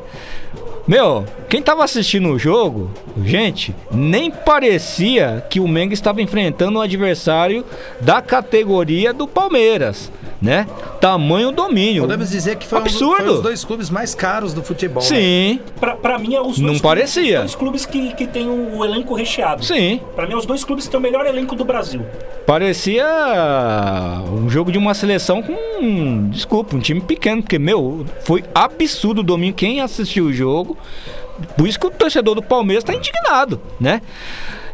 Meu, quem tava assistindo o jogo, gente, nem parecia que o Menga estava enfrentando um adversário da categoria do Palmeiras, né? Tamanho domínio. Podemos dizer que foi, um, Absurdo. foi os dois clubes mais caros do futebol. né? Sim, Pra, pra mim é os dois Não clubes- parecia. Os dois clubes que, que tem o, o elenco recheado. sim. Pra mim é os dois clubes que têm o melhor elenco do Brasil. Parecia um jogo de uma seleção com, desculpa, um time pequeno, porque, meu, foi absurdo o domingo. Quem assistiu o jogo, por isso que o torcedor do Palmeiras tá indignado, né?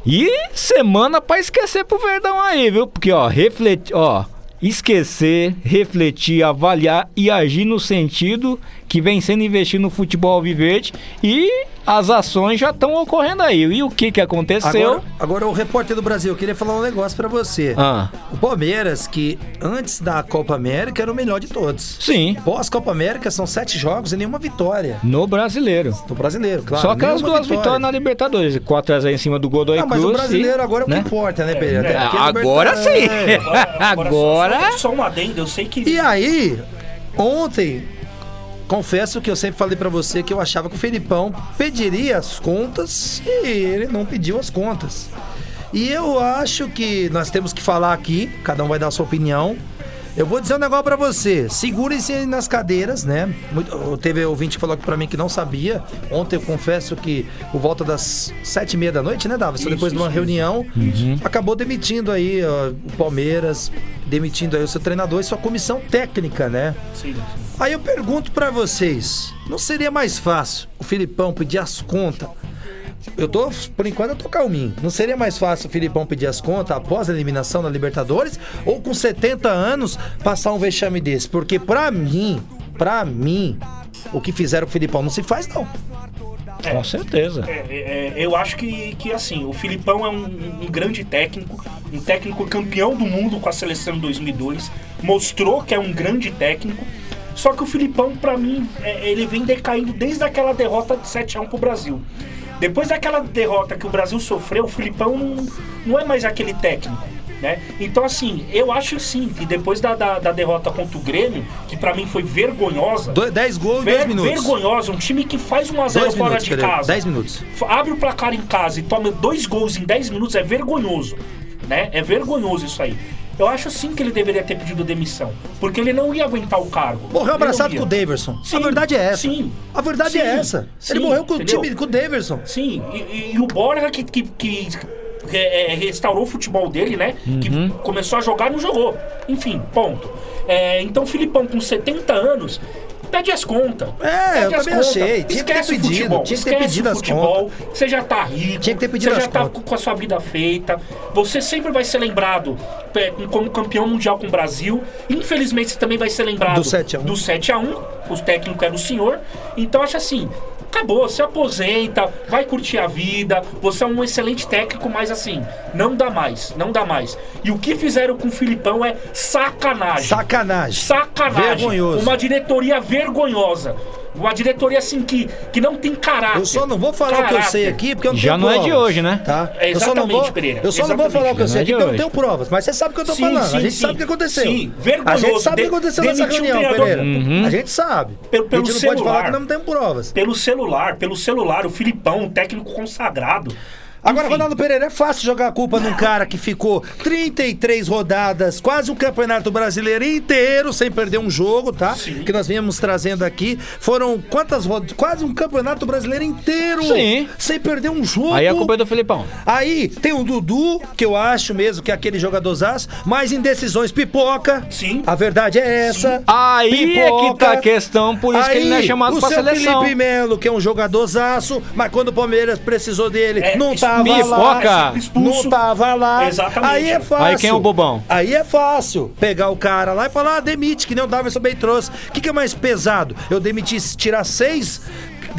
E semana pra esquecer pro Verdão aí, viu? Porque, ó, refletir, ó, esquecer, refletir, avaliar e agir no sentido que vem sendo investido no futebol alviverde e as ações já estão ocorrendo aí. E o que que aconteceu? Agora, agora o repórter do Brasil, eu queria falar um negócio pra você. Ah. O Palmeiras, que antes da Copa América era o melhor de todos. Sim. Pós-Copa América são sete jogos e nenhuma vitória. No brasileiro. No brasileiro, claro. Só aquelas duas vitórias na Libertadores. 4x0 em cima do Godoy Não, mas Cruz. o brasileiro e- agora é o né? que importa, né, Pereira? É, porque agora sim. É. [laughs] Agora- Só, só, só um adendo, eu sei que. E aí, ontem, confesso que eu sempre falei pra você que eu achava que o Felipão pediria as contas e ele não pediu as contas. E eu acho que nós temos que falar aqui, cada um vai dar a sua opinião. Eu vou dizer um negócio pra você. Segurem-se aí nas cadeiras, né? Muito- teve ouvinte que falou aqui pra mim que não sabia. Ontem eu confesso que por volta das sete e meia da noite, né, Davi? Isso, Depois de uma reunião, acabou demitindo aí ó, o Palmeiras, demitindo aí o seu treinador e sua comissão técnica, né? Sim, sim. Aí eu pergunto pra vocês, não seria mais fácil o Filipão pedir as contas? Eu tô, por enquanto eu tô calminho. Não seria mais fácil o Filipão pedir as contas após a eliminação da Libertadores ou com 70 anos passar um vexame desse? Porque pra mim, pra mim, o que fizeram o Filipão não se faz não. Com certeza. É, é, é, eu acho que, que assim, o Filipão é um, um grande técnico, um técnico campeão do mundo com a seleção em 2002, mostrou que é um grande técnico. Só que o Filipão, pra mim, é, ele vem decaindo desde aquela derrota de 7 a 1 pro Brasil. Depois daquela derrota que o Brasil sofreu, o Filipão não, não é mais aquele técnico. Né? Então, assim, eu acho sim que depois da, da, da derrota contra o Grêmio, que pra mim foi vergonhosa, Do- 10 gols em ver- 10 minutos. vergonhosa, um time que faz 1 a 0 Dois fora minutos, de casa 10 minutos. abre o placar em casa e toma dois gols em 10 minutos é vergonhoso. Né? É vergonhoso isso aí. Eu acho sim que ele deveria ter pedido demissão. Porque ele não ia aguentar o cargo. Morreu Ele abraçado com o Daverson. Sim, a verdade é essa. Sim. A verdade Sim, é essa. Ele sim, morreu com o entendeu? time, com o Daverson. Sim, e, e- e o Borja que, que, que é, é, restaurou o futebol dele, né? Que começou a jogar não jogou. Enfim, ponto. É, então o Filipão com 70 anos. Pede as contas. É, Pede eu também achei. Tinha que ter Esquece o pedido, futebol. tinha que ter esquece pedido o as futebol. Você já tá rico. Tinha que ter pedido Você as já tá contas. com a sua vida feita. Você sempre vai ser lembrado é, como campeão mundial com o Brasil. Infelizmente, você também vai ser lembrado Do 7 a 1. do 7 a 1 O técnico era o senhor. Então, acho assim. Acabou, se aposenta, vai curtir a vida. Você é um excelente técnico, mas assim, não dá mais, não dá mais. E o que fizeram com o Filipão é sacanagem. Sacanagem. Sacanagem. Vergonhoso. Uma diretoria vergonhosa. Uma diretoria assim que, que não tem caráter. Eu só não vou falar o que eu Caráter. sei aqui, porque eu não Já tenho não é de hoje, né? Tá? É eu só não exatamente, vou, Pereira, Eu só não vou falar o que eu exatamente. sei aqui, é porque eu de não tenho provas. Mas você sabe o que eu tô Sim, falando. sim, a gente sim. sabe o que aconteceu. Sim, a vergonhoso. gente sabe o que De- aconteceu nessa demitiu o reunião. Pereira. A gente sabe. Pelo- pelo a gente não pode falar celular. que não tem provas. Pelo celular, pelo celular, o Filipão, um técnico consagrado. Agora, Enfim. Ronaldo Pereira, é fácil jogar a culpa num cara que ficou 33 rodadas, quase um campeonato brasileiro inteiro, sem perder um jogo, tá? Sim. Que nós viemos trazendo aqui. Foram quantas rodadas? Quase um campeonato brasileiro inteiro. Sim. Sem perder um jogo. Aí a culpa é do Filipão. Aí tem o Dudu, que eu acho mesmo que é aquele jogadorzaço, mas indecisões pipoca. Sim. A verdade é essa. Aí é que tá a questão, por isso que ele não é Aí, chamado o pra seleção. Felipe Melo, que é um jogadorzaço, mas quando o Palmeiras precisou dele, É, não isso- tava pipoca. lá. Expulso. Não tava lá. Exatamente. Aí é fácil. Aí quem é o bobão? Aí é fácil pegar o cara lá e falar, ah, demite, que nem o Davidson bem trouxe. O que, que é mais pesado? Eu demitir, tirar seis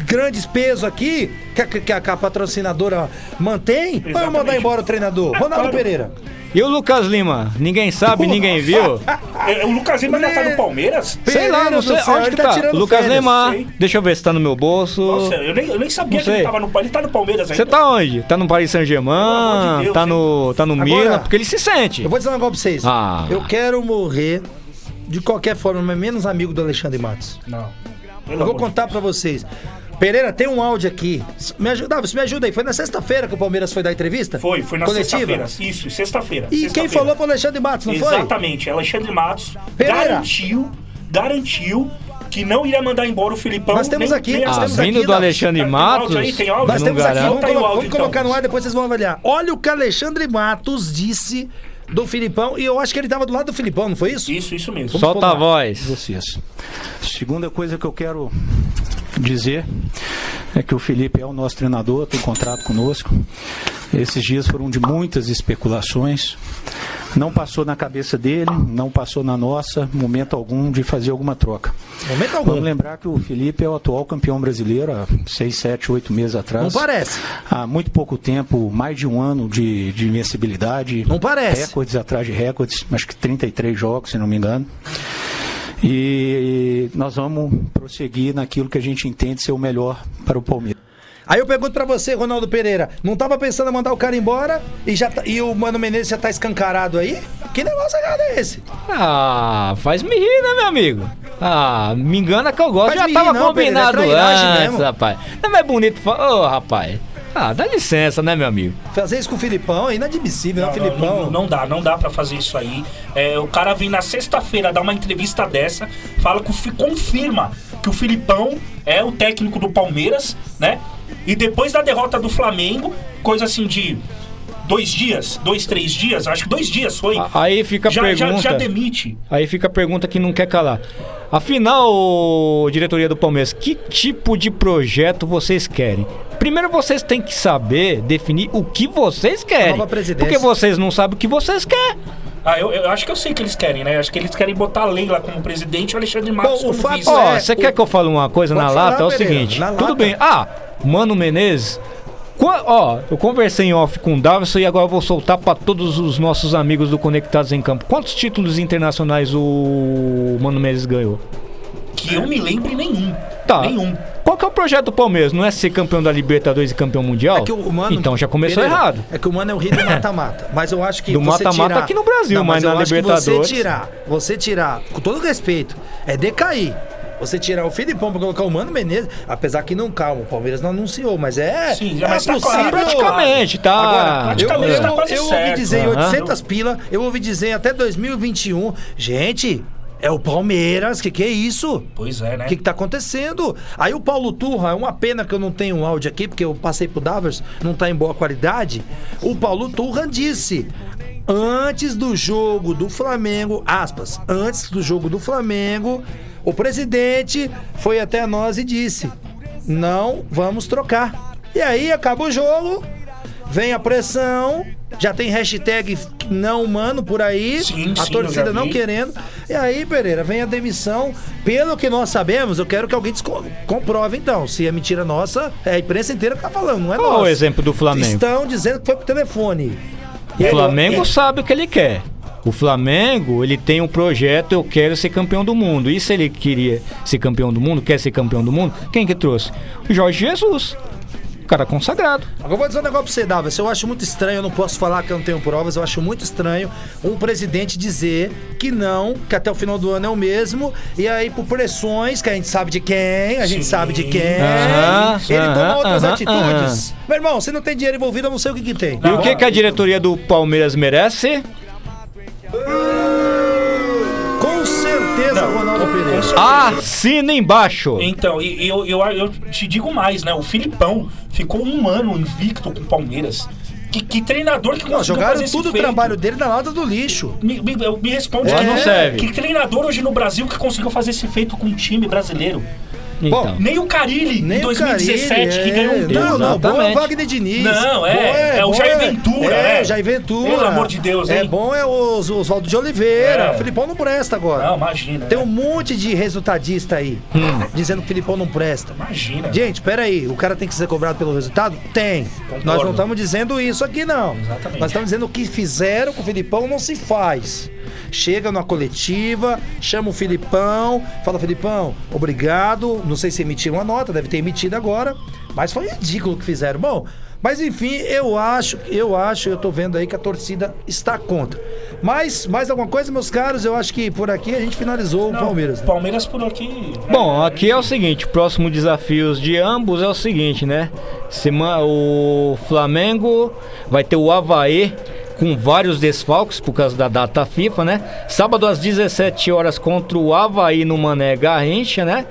grandes pesos aqui, que a, que a- que a patrocinadora mantém, ou eu mandar Exatamente. embora o treinador? Ronaldo claro. Pereira. E o Lucas Lima? Ninguém sabe, ninguém viu. [laughs] É, O Lucas Lima ainda tá no Palmeiras? Sei lá, não sei céu, onde que tá tá. Lucas férias, Lima, sei. deixa eu ver se tá no meu bolso. Nossa, eu nem, eu nem sabia que ele tava no Palmeiras. Ele tá no Palmeiras ainda. Você tá onde? Tá no Paris Saint-Germain? de tá no, tá no Agora- Milan? Porque ele se sente. Eu vou dizer um negócio pra vocês. Ah. Eu quero morrer de qualquer forma, mas menos amigo do Alexandre Matos. Não. Eu vou contar pra vocês. Pereira, tem um áudio aqui. Me ajuda, Davi, me ajuda aí. Foi na sexta-feira que o Palmeiras foi dar entrevista? Foi, foi na sexta-feira. Isso, sexta-feira. E quem Sexta-feira. falou foi o Alexandre Matos, não foi? Exatamente. Alexandre Matos Pereira. garantiu, garantiu que não iria mandar embora o Filipão. Nós temos nem- aqui, nem nós a- temos vindo aqui, do. Alexandre Tem Matos. áudio aí? Tem áudio? Nós não temos aqui, vamos, Tá colo- áudio, vamos então. colocar no ar, depois vocês vão avaliar. Olha o que Alexandre Matos disse do Filipão, e eu acho que ele tava do lado do Filipão, não foi isso? Isso, isso mesmo. Solta a voz. vocês. Segunda coisa que eu quero dizer é que o Felipe é o nosso treinador, tem contrato conosco. Esses dias foram de muitas especulações. Não passou na cabeça dele, não passou na nossa, momento algum, de fazer alguma troca. Momento algum. Vamos lembrar que o Felipe é o atual campeão brasileiro há seis, sete, oito meses atrás. Não parece. Há muito pouco tempo, mais de um ano de, de invencibilidade. Não parece. Recordes atrás de recordes, acho que 33 jogos, se não me engano. E nós vamos prosseguir naquilo que a gente entende ser o melhor para o Palmeiras. Aí eu pergunto pra você, Ronaldo Pereira, não tava pensando em mandar o cara embora e, já tá- e o Mano Menezes já tá escancarado aí? Que negócio é esse? Ah, faz me rir, né, meu amigo? Ah, me engana que eu gosto. Faz Já tava rir não, Pereira, é combinado trairagem antes, mesmo. rapaz. Não é mais bonito falar. Ô, rapaz. Ah, dá licença, né, meu amigo? Fazer isso com o Filipão é inadmissível, né, Não, não, Filipão? não, não dá, não dá pra fazer isso aí. É, o cara vem na sexta-feira dar uma entrevista dessa, fala que confirma que o Filipão é o técnico do Palmeiras, né? E depois da derrota do Flamengo, coisa assim de dois dias, dois, três dias, acho que dois dias foi. Aí fica a já, já, pergunta. já demite. Aí fica a pergunta que não quer calar. Afinal, diretoria do Palmeiras, que tipo de projeto vocês querem? Primeiro vocês têm que saber definir o que vocês querem. Nova presidência. Porque vocês não sabem o que vocês querem. Ah, eu, eu acho que eu sei o que eles querem, né? Acho que eles querem botar a Leila como presidente e o Alexandre Matos Bom, o como fato vice. Ó, É, você o- quer que eu fale uma coisa Pode na falar, lata? É o seguinte, na tudo lata. bem. Ah, Mano Menezes. qua- Ó, eu conversei em off com o Davidson e agora eu vou soltar para todos os nossos amigos do Conectados em Campo. Quantos títulos internacionais o Mano Menezes ganhou? Que eu me lembre nenhum. Tá. Nenhum. Qual que é o projeto do Palmeiras? Não é ser campeão da Libertadores e campeão mundial? É que o Mano, então já começou Pereira, errado. É que o Mano é o rei do mata-mata. [laughs] Mas eu acho que Do mata-mata tirar- aqui no Brasil, Não, mas eu na acho que Libertadores- Você tirar, você tirar, com todo respeito, é decair. Você tirar o Filipão pra colocar o Mano Menezes, apesar que não calma, o Palmeiras não anunciou, mas é. Sim, é mas tá possível. Praticamente, tá? Agora, eu, Praticamente eu, tá quase eu ouvi certo. dizer em Aham. 800 pila, eu ouvi dizer até 2021. Gente, é o Palmeiras, que que é isso? Pois é, né? O que, que tá acontecendo? Aí o Paulo Turra, é uma pena que eu não tenho um áudio aqui, porque eu passei pro Davers, não tá em boa qualidade. O Paulo Turra disse. Antes do jogo do Flamengo, aspas, antes do jogo do Flamengo, o presidente foi até nós e disse: não vamos trocar. E aí acaba o jogo, vem a pressão, já tem hashtag não humano por aí, Sim, a sim, torcida não querendo. E aí, Pereira, vem a demissão. Pelo que nós sabemos, eu quero que alguém comprove então. Se é mentira nossa, é a imprensa inteira que tá falando, não é Qual nossa. o exemplo do Flamengo? Estão dizendo que foi pro telefone. O É, Flamengo é, sabe o que ele quer. O Flamengo, ele tem um projeto, eu quero ser campeão do mundo. E se ele queria ser campeão do mundo, quer ser campeão do mundo, quem que trouxe? O Jorge Jesus. Cara consagrado. Agora eu vou dizer um negócio pra você, Davis. Eu acho muito estranho, eu não posso falar que eu não tenho provas, eu acho muito estranho um presidente dizer que não, que até o final do ano é o mesmo, e aí por pressões, que a gente sabe de quem, a gente Sim. sabe de quem, Aham, ele toma aham, outras atitudes. Meu irmão, se não tem dinheiro envolvido, eu não sei o que que tem. E o que, que a diretoria do Palmeiras merece? Com certeza, Ronaldo Pereira. Assina embaixo. Então, e, eu, eu, eu te digo mais, né? O Filipão ficou um ano invicto com o Palmeiras. Que, que treinador que Não, conseguiu jogaram fazer esse tudo o feito? trabalho dele na lata do lixo. Me, me, me responde É, que, não serve. que treinador hoje no Brasil que conseguiu fazer esse feito com um time brasileiro? Então. Nem o Carilli, Nem em o 2017, Carilli, que é. ganhou um Não, não, bom é o. Wagner Diniz. Não, é, Bom é o bom Jair Ventura, É, o Jair Ventura. Pelo amor de Deus, É hein? bom é o Os- Oswaldo de Oliveira. É. O Filipão não presta agora. Não, imagina. Tem né? um monte de resultadista aí, dizendo que o Filipão não presta. Imagina. Gente, peraí, o cara tem que ser cobrado pelo resultado? Tem. Concordo. Nós não estamos dizendo isso aqui, não. Exatamente. Nós estamos dizendo o que fizeram com o Filipão não se faz. Chega numa coletiva, chama o Filipão, fala, Filipão, obrigado. Não sei se emitiram uma nota, deve ter emitido agora. Mas foi ridículo o que fizeram. Bom, mas enfim, eu acho, eu acho, eu tô vendo aí que a torcida está contra. Mas, mais alguma coisa, meus caros? Eu acho que por aqui a gente finalizou Não, o Palmeiras. né? Palmeiras por aqui. Bom, aqui é o seguinte, o próximo desafios de ambos é o seguinte, né? Sema- o Flamengo vai ter o Havaí com vários desfalques por causa da data FIFA, né? Sábado às 17 horas contra o Havaí no Mané Garrincha, né?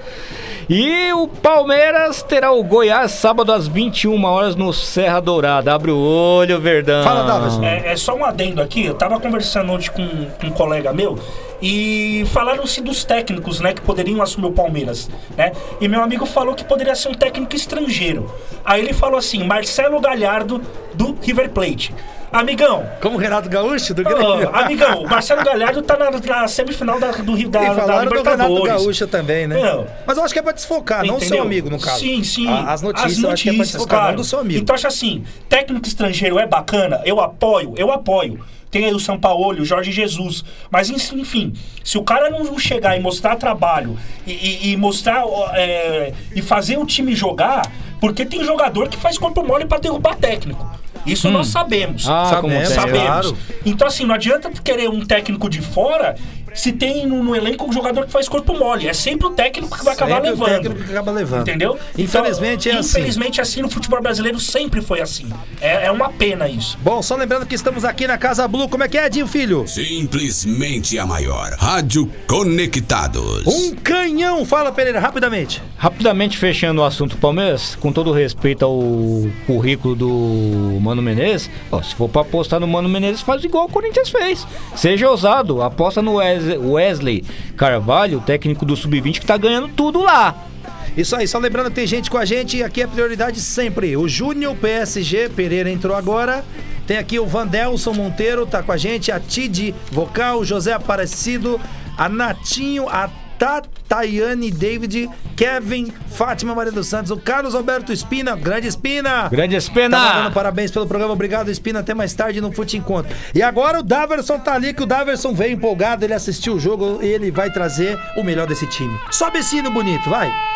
E o Palmeiras terá o Goiás sábado às 21 horas no Serra Dourada. Abre o olho, Verdão. Fala, Davis. É, é só um adendo aqui, eu tava conversando ontem com, com um colega meu, E falaram-se dos técnicos, né, que poderiam assumir o Palmeiras, né? E meu amigo falou que poderia ser um técnico estrangeiro. Aí ele falou assim: Marcelo Galhardo do River Plate. Amigão. Como Renato Gaúcho do Grêmio. amigão, o Marcelo Galhardo tá na, na semifinal da, do Rio da, E da falaram do Renato Libertadores. Gaúcho também, né? Não. Mas eu acho que é pra desfocar, não o seu Entendeu? amigo, no caso. Sim, sim. A- As notícias, eu acho que é pra desfocar, claro. não do seu amigo. Então, acho assim, técnico estrangeiro é bacana, eu apoio, eu apoio. Tem aí o São Paulo, o Jorge Jesus. Mas, enfim, se o cara não chegar e mostrar trabalho e, e- e mostrar é, e fazer o time jogar, porque tem jogador que faz corpo mole pra derrubar técnico. Isso nós sabemos. Ah, como Sabemos. Sabemos. claro. Então, assim, não adianta querer um técnico de fora se tem no, no elenco um jogador que faz corpo mole. É sempre o técnico que vai acabar Sempre o levando. técnico que acaba levando. Entendeu? Infelizmente Então, é assim. Infelizmente, assim no futebol brasileiro sempre foi assim. É, é uma pena isso. Bom, só lembrando que estamos aqui na Casa Blue. Como é que é, Edinho Filho? Simplesmente a maior. Rádio Conectados. Um canhão. Fala, Pereira, rapidamente. Rapidamente fechando o assunto Palmeiras, com todo respeito ao currículo do Mano Menezes, ó, se for pra apostar no Mano Menezes, faz igual o Corinthians fez. Seja ousado, aposta no Wes- Wesley Carvalho, técnico do Sub-20, que tá ganhando tudo lá. Isso aí, só lembrando que tem gente com a gente e aqui é prioridade sempre. O Júnior PSG, Pereira entrou agora. Tem aqui o Vandelson Monteiro, tá com a gente. A Tid Vocal, José Aparecido, a Natinho, a Tatayane David, Kevin, Fátima Maria dos Santos, o Carlos Alberto Espina, grande Espina. Grande Espena! Tá mandando parabéns pelo programa. Obrigado, Espina. Até mais tarde no Fute Encontro. E agora o Daverson tá ali, que o Daverson veio empolgado. Ele assistiu o jogo e ele vai trazer o melhor desse time. Sobe esse hino bonito, vai.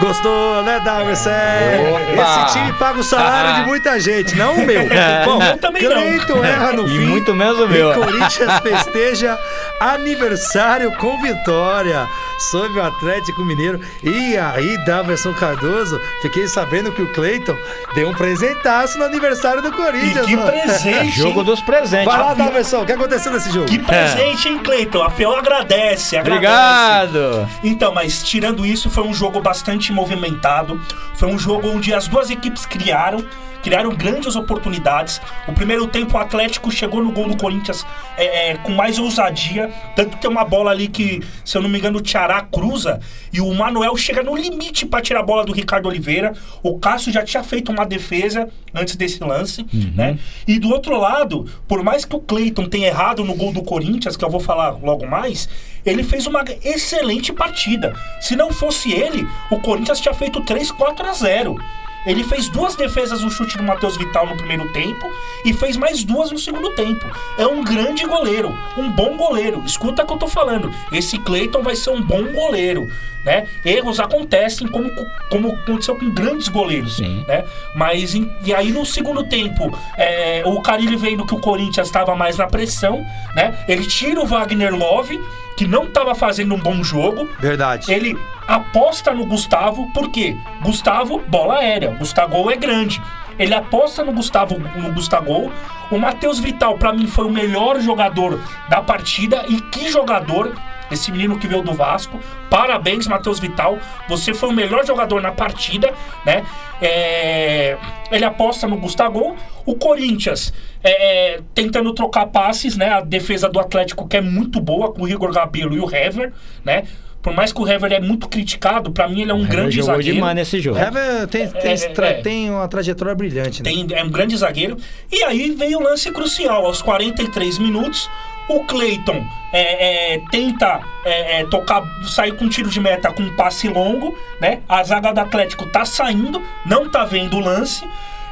Gostou, né, Daverson? Opa! Esse time paga o salário de muita gente, não o meu. [laughs] Bom, meu também não. Cleiton erra no E fim. muito menos o meu. E Corinthians festeja [laughs] aniversário com vitória sobre o Atlético Mineiro. E aí, Daverson Cardoso, fiquei sabendo que o Cleiton deu um presentaço no aniversário do E Corinthians. que ó. presente, [laughs] Jogo dos presentes. Vai lá, Daverson, o que aconteceu nesse jogo? Que presente, hein, Cleiton? A FEO agradece, agradece. Obrigado! Então, mas tirando isso, foi um jogo bastante movimentado. Foi um jogo onde as duas equipes criaram. Criaram grandes oportunidades. O primeiro tempo, o Atlético chegou no gol do Corinthians é, é, com mais ousadia. Tanto que tem uma bola ali que, se eu não me engano, o Tiará cruza. E o Manuel chega no limite para tirar a bola do Ricardo Oliveira. O Cássio já tinha feito uma defesa antes desse lance. né? E do outro lado, por mais que o Cleiton tenha errado no gol do Corinthians, que eu vou falar logo mais, ele fez uma excelente partida. Se não fosse ele, o Corinthians tinha feito 3, 4 a 0. Ele fez duas defesas no chute do Matheus Vital no primeiro tempo e fez mais duas no segundo tempo. É um grande goleiro, um bom goleiro. Escuta o que eu tô falando. Esse Cleiton vai ser um bom goleiro, né? Erros acontecem como, como aconteceu com grandes goleiros, Sim. né? Mas em- e aí no segundo tempo, é, o Carilli vendo que o Corinthians estava mais na pressão, né? Ele tira o Wagner Love, que não estava fazendo um bom jogo, Verdade. ele aposta no Gustavo, por quê? Gustavo, bola aérea. Gustavo é grande. Ele aposta no Gustavo, no Gustavo. O Matheus Vital, pra mim, foi o melhor jogador da partida. E que jogador! Esse menino que veio do Vasco. Parabéns, Matheus Vital. Você foi o melhor jogador na partida, né? É, Ele aposta no Gustavo. O Corinthians é, é, tentando trocar passes, né? A defesa do Atlético que é muito boa com o Igor Gabelo e o Hever, né? Por mais que o Hever é muito criticado, pra mim ele é um grande jogou zagueiro. demais nesse jogo. Hever tem, tem, É, é. tem uma trajetória brilhante, né? Tem, é um grande zagueiro. E aí veio o lance crucial. Aos 43 minutos, o Cleiton é, é, tenta é, é, tocar, sair com um tiro de meta com um passe longo, né? A zaga do Atlético tá saindo, não tá vendo o lance.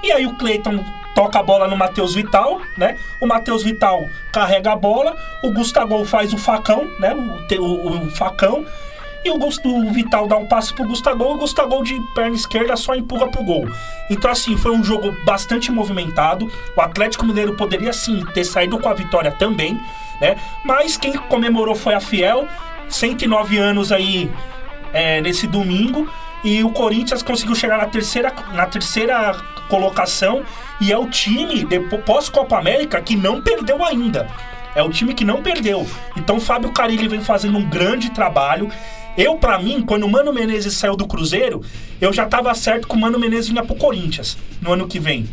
E aí o Cleiton toca a bola no Matheus Vital, né? O Matheus Vital carrega a bola, o Gustavo faz o facão, né? O, o- o facão. E o, o Vital dá um passe pro Gustavo e o Gustavo de perna esquerda só empurra pro gol. Então, assim, foi um jogo bastante movimentado. O Atlético Mineiro poderia, sim, ter saído com a vitória também, né? Mas quem comemorou foi a Fiel. 109 anos aí é, nesse domingo. E o Corinthians conseguiu chegar na terceira, na terceira colocação. E é o time, pós-Copa América, que não perdeu ainda. É o time que não perdeu. Então Fábio Carilli vem fazendo um grande trabalho. Eu, pra mim, quando o Mano Menezes saiu do Cruzeiro, eu já tava certo que o Mano Menezes vinha pro Corinthians no ano que vem.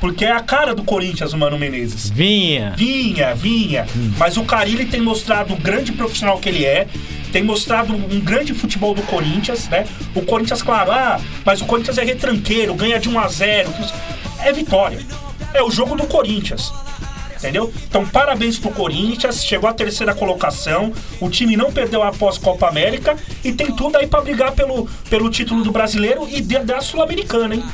Porque é a cara do Corinthians, o Mano Menezes. Vinha. Vinha, vinha. Mas o Carilli tem mostrado o grande profissional que ele é. Tem mostrado um grande futebol do Corinthians, né? O Corinthians, claro, ah, mas o Corinthians é retranqueiro, ganha de 1 a 0 É vitória. É o jogo do Corinthians. Entendeu? Então, parabéns pro Corinthians, chegou à terceira colocação, o time não perdeu a pós-Copa América e tem tudo aí pra brigar pelo, pelo título do brasileiro e da Sul-Americana, hein?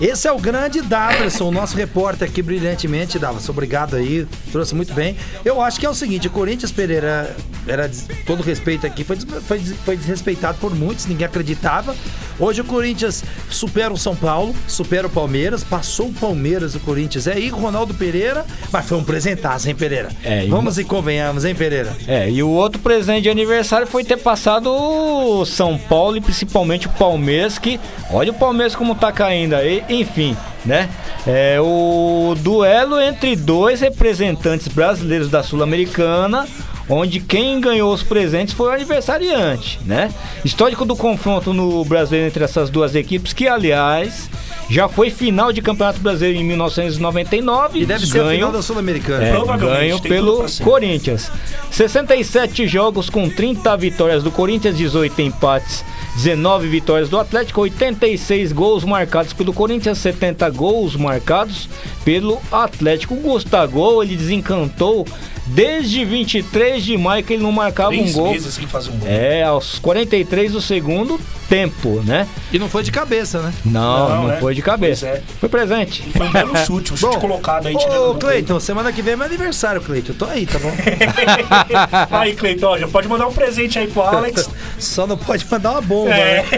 Esse é o grande Daverson, o nosso repórter aqui brilhantemente, Davos. Obrigado aí, trouxe muito bem. Eu acho que é o seguinte, o Corinthians Pereira, era todo respeito aqui, foi, foi foi desrespeitado por muitos, ninguém acreditava. Hoje o Corinthians supera o São Paulo, supera o Palmeiras, passou o Palmeiras, o Corinthians. É aí, Ronaldo Pereira, mas foi um presentaço, hein, Pereira? É, e Vamos e convenhamos, hein, Pereira? É, e o outro presente de aniversário foi ter passado o São Paulo e principalmente o Palmeiras, que olha o Palmeiras como tá caindo aí, enfim, né? É o duelo entre dois representantes brasileiros da Sul-Americana, onde quem ganhou os presentes foi o aniversariante, né? Histórico do confronto no brasileiro entre essas duas equipes, que aliás já foi final de Campeonato Brasileiro em 1999 E deve ser a ganho- final da Sul-Americana. é, Provavelmente, ganho pelo. Corinthians. 67 jogos com 30 vitórias do Corinthians, 18 empates, 19 vitórias do Atlético, 86 gols marcados pelo Corinthians, 70 gols marcados pelo Atlético. O Gustavo, ele desencantou desde 23 de maio que ele não marcava um Três gol. meses sem fazer um gol. É, aos 43 do segundo tempo, né? E não foi de cabeça, né? Não, não, Não, né? foi de cabeça. É. Foi presente. Foi um belo [laughs] chute, um chute Bom, colocado aí. Ô, Cleiton, semana que vem é meu aniversário, Cleiton. Tô aí, tá bom? [laughs] Aí, Cleiton, ó, já pode mandar um presente aí pro Alex. [laughs] Só não pode mandar uma bomba, É. né?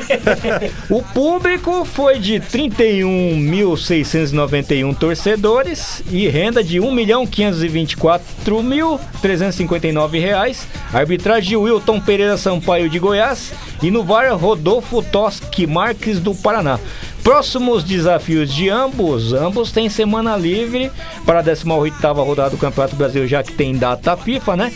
O público foi de 31.691 torcedores e renda de 1.524.359 reais. Arbitragem de Wilton Pereira Sampaio de Goiás e no VAR Rodolfo Toschi Marques do Paraná. Próximos desafios de ambos, ambos têm semana livre para a 18ª rodada do Campeonato Brasil, já que tem data FIFA, né?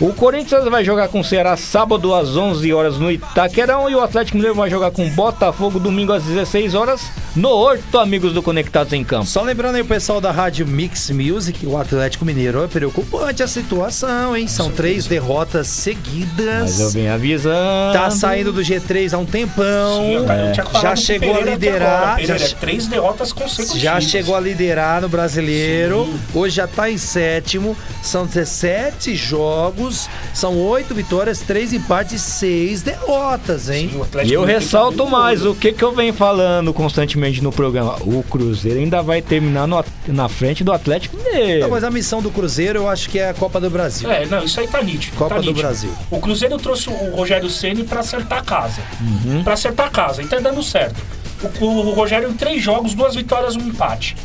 O Corinthians vai jogar com o Ceará sábado às 11 horas no Itaquerão e o Atlético Mineiro vai jogar com o Botafogo domingo às 16 horas no Horto, amigos do Conectados em Campo. Só lembrando aí o pessoal da Rádio Mix Music, o Atlético Mineiro, é preocupante a situação, hein? São três derrotas seguidas. Mas eu venho avisando. Tá saindo do G3 há um tempão. Sim, eu tinha falado já chegou a Pereira liderar. agora, já, três derrotas consecutivas. já chegou a liderar no brasileiro. Hoje já tá em sétimo. São 17 jogos. São oito vitórias, três empates e seis derrotas, hein? Atlético E eu ressalto mais, o que, que eu venho falando constantemente no programa? O Cruzeiro ainda vai terminar no na frente do Atlético Mineiro. Não, mas a missão do Cruzeiro eu acho que é a Copa do Brasil. É, não, isso aí tá nítido. Copa tá do nítido. Brasil. O Cruzeiro trouxe o Rogério Ceni pra acertar a casa. Uhum. Pra acertar a casa. E tá dando certo. O, o Rogério em três jogos, duas vitórias, um empate.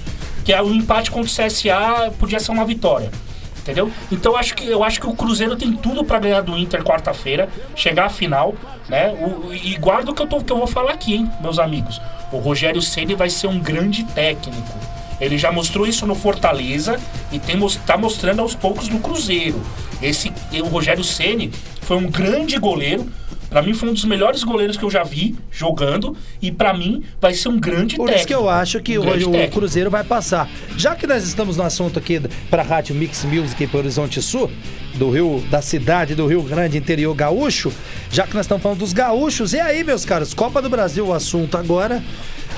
Que é o empate contra o CSA podia ser uma vitória. Entendeu? Então acho que, eu acho que o Cruzeiro tem tudo pra ganhar do Inter quarta-feira, chegar à final, né? O- e guarda o que eu, tô, que eu vou falar aqui, hein, meus amigos. O Rogério Ceni vai ser um grande técnico. Ele já mostrou isso no Fortaleza e tem, mos- tá mostrando aos poucos no Cruzeiro. Esse, o Rogério Ceni foi um grande goleiro. Pra mim foi um dos melhores goleiros que eu já vi jogando e pra mim vai ser um grande Por técnico. isso que eu acho que Um hoje o técnico. Cruzeiro vai passar. Já que nós estamos no assunto aqui para a Rádio Mix Music para Horizonte Sul, do Rio, da cidade do Rio Grande, interior gaúcho, já que nós estamos falando dos gaúchos, e aí, meus caros, Copa do Brasil, o assunto agora.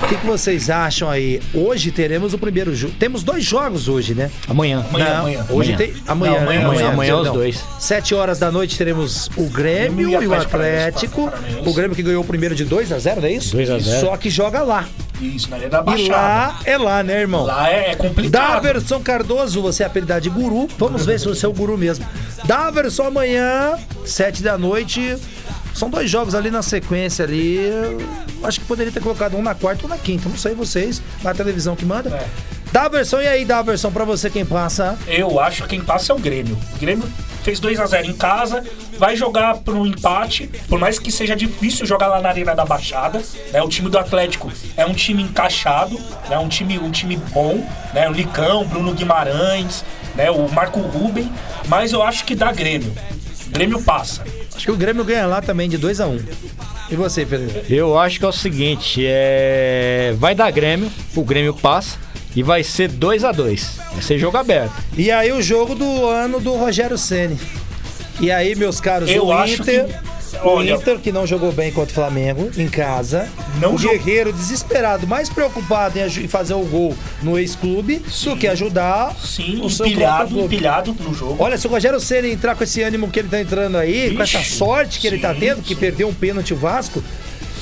O que, que vocês acham aí? Hoje teremos o primeiro jogo. Temos dois jogos hoje, né? Amanhã. Amanhã, Não, amanhã. Hoje Amanhã. tem. Amanhã, Não, né? amanhã, amanhã, amanhã os dois. Sete horas da noite teremos o Grêmio e o Atlético. O Grêmio que ganhou o primeiro de 2 a 0 não é isso? 2 a 0. Só que joga lá. Isso, na Ilha da E Baixada. lá é lá, né, irmão? Lá é, é complicado. Daverson Cardoso, você é apelidado de guru. Vamos ver se você é o guru mesmo. Daverson amanhã, sete da noite. São dois jogos ali na sequência ali. Eu Acho que poderia ter colocado um na quarta ou na quinta. Não sei vocês. Na televisão que manda. É. Daverson, e aí, Daverson, pra você quem passa? Eu acho que quem passa é o Grêmio. O Grêmio fez 2 a 0 em casa, vai jogar pro empate, por mais que seja difícil jogar lá na Arena da Baixada, né? O time do Atlético é um time encaixado, né? Um time, um time bom, né? O Licão, Bruno Guimarães, né? O Marco Ruben, mas eu acho que dá Grêmio. Grêmio passa. Acho que o Grêmio ganha lá também de 2 a 1 E você, Pereira? Eu acho que é o seguinte, é... vai dar Grêmio, o Grêmio passa e vai ser 2 a 2 Vai ser jogo aberto. E aí o jogo do ano do Rogério Ceni. E aí, meus caros, Eu o acho Inter... que- O olha- Inter que não jogou bem contra o Flamengo em casa. Não o Guerreiro desesperado, mais preocupado em fazer o gol no ex-clube do que ajudar Sim, o seu empilhado, no jogo. Olha, se o Rogério Ceni entrar com esse ânimo que ele tá entrando aí, com essa Ixi, sorte que ele tá sim, tendo, que sim. perdeu um pênalti o Vasco,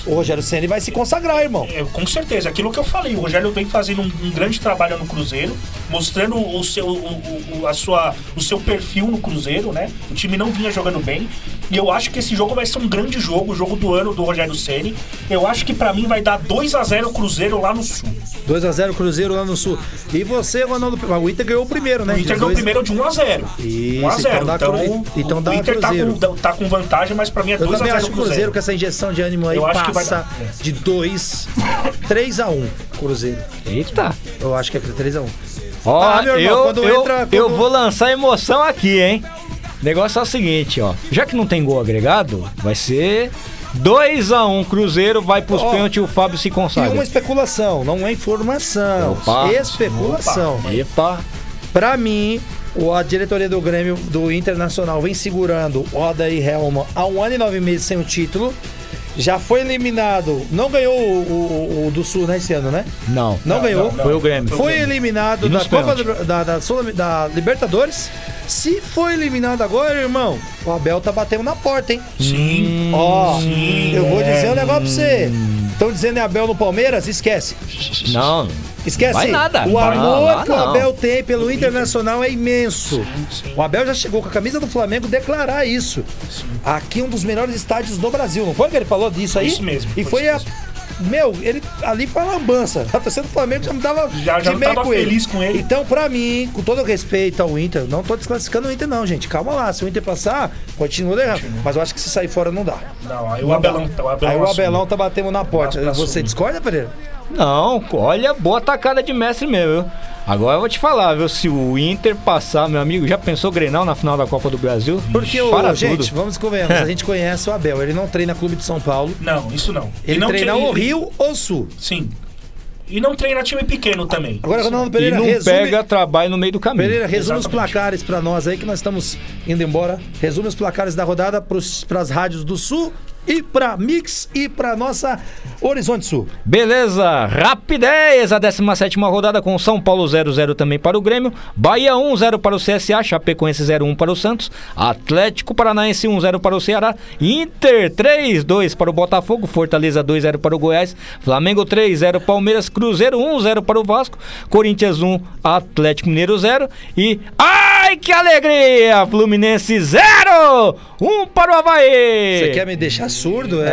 o Rogério Ceni vai se consagrar, irmão. É, com certeza, aquilo que eu falei, o Rogério vem fazendo um, um grande trabalho no Cruzeiro, mostrando o seu, o- o- a sua, o seu perfil no Cruzeiro, né? O time não vinha jogando bem. E eu acho que esse jogo vai ser um grande jogo, o jogo do ano do Rogério Ceni. Eu acho que pra mim vai dar 2 a 0 Cruzeiro lá no Sul. 2x0 Cruzeiro lá no Sul. E você, Ronaldo, o Inter ganhou o primeiro, né? O Inter ganhou dois- primeiro de 1 a 0 Isso, 1 a 0 então dá Então, Cru- então o dá Inter tá Cruzeiro. com, tá com vantagem, mas pra mim é Eu 2 a também 0 acho que o Cruzeiro, com essa injeção de ânimo aí, Eu acho que vai passa dar, é. de 2, 3 a 1 Cruzeiro. Eita. Eu acho que é 3 a 1 Ó, Ah, meu irmão, eu, quando eu, entra- eu quando- vou lançar emoção aqui, hein? O negócio é o seguinte, ó. Já que não tem gol agregado, vai ser 2x1 Cruzeiro, vai pros Ó, pênaltis e o Fábio se E consagra. uma especulação, não é informação. Opa. Especulação. Epa. Pra mim, a diretoria do Grêmio do Internacional vem segurando o Odair Helma há um ano e nove meses sem o título. Já foi eliminado. Não ganhou o, o- o do Sul, né, esse ano, né? Não. Não, ganhou. Foi o Grêmio. Foi eliminado da Copa do- da, da, Sul- da Libertadores. Se foi eliminado agora, irmão, o Abel tá batendo na porta, hein? Sim. Ó, Sim, eu vou é. dizer um negócio pra você. Estão dizendo é Abel no Palmeiras? Esquece. Não. Esquece. Vai nada. O amor lá, que o não. Abel tem pelo Internacional é imenso. O Abel já chegou com a camisa do Flamengo declarar isso. Aqui um dos melhores estádios do Brasil. Não foi que ele falou disso aí? Isso mesmo, E foi a. Meu, ele ali foi lambança. A torcida do Flamengo já me dava Já- já de não meio com ele. com ele. Então, pra mim, com todo o respeito ao Inter, não tô desclassificando o Inter, não, gente. Calma lá. Se o Inter passar, continua errado. Mas eu acho que se sair fora não dá. Não, aí o Não Abelão, dá. o Abelão Aí o assume. Abelão tá batendo na porta. Você assumir. discorda, Pereira? Não, olha, boa tacada de mestre meu, viu? Agora eu vou te falar, viu? Se o Inter passar, meu amigo, já pensou Grenal na final da Copa do Brasil? Porque, o, Para gente, tudo. vamos convenhamos, a [laughs] gente conhece o Abel, ele não treina Clube de São Paulo, Não, isso não. ele E não treina o Rio ou Sul. Sim. E não treina time pequeno também. Agora, Ronaldo E Pereira, não resume, pega trabalho no meio do caminho. Pereira, resume os Exatamente. placares pra nós aí, que nós estamos indo embora. Resume os placares da rodada para as rádios do Sul e pra Mix e pra nossa Horizonte Sul. Beleza, rapidez, a 17 rodada com São Paulo 0-0 também para o Grêmio, Bahia 1-0 para o CSA, Chapecoense 0-1 para o Santos, Atlético Paranaense 1-0 para o Ceará, Inter 3-2 para o Botafogo, Fortaleza 2-0 para o Goiás, Flamengo 3-0 Palmeiras, Cruzeiro 1-0 para o Vasco, Corinthians 1, Atlético Mineiro 0 e ai que alegria, Fluminense 0, 1 para o Havaí. Você quer me deixar surdo? É.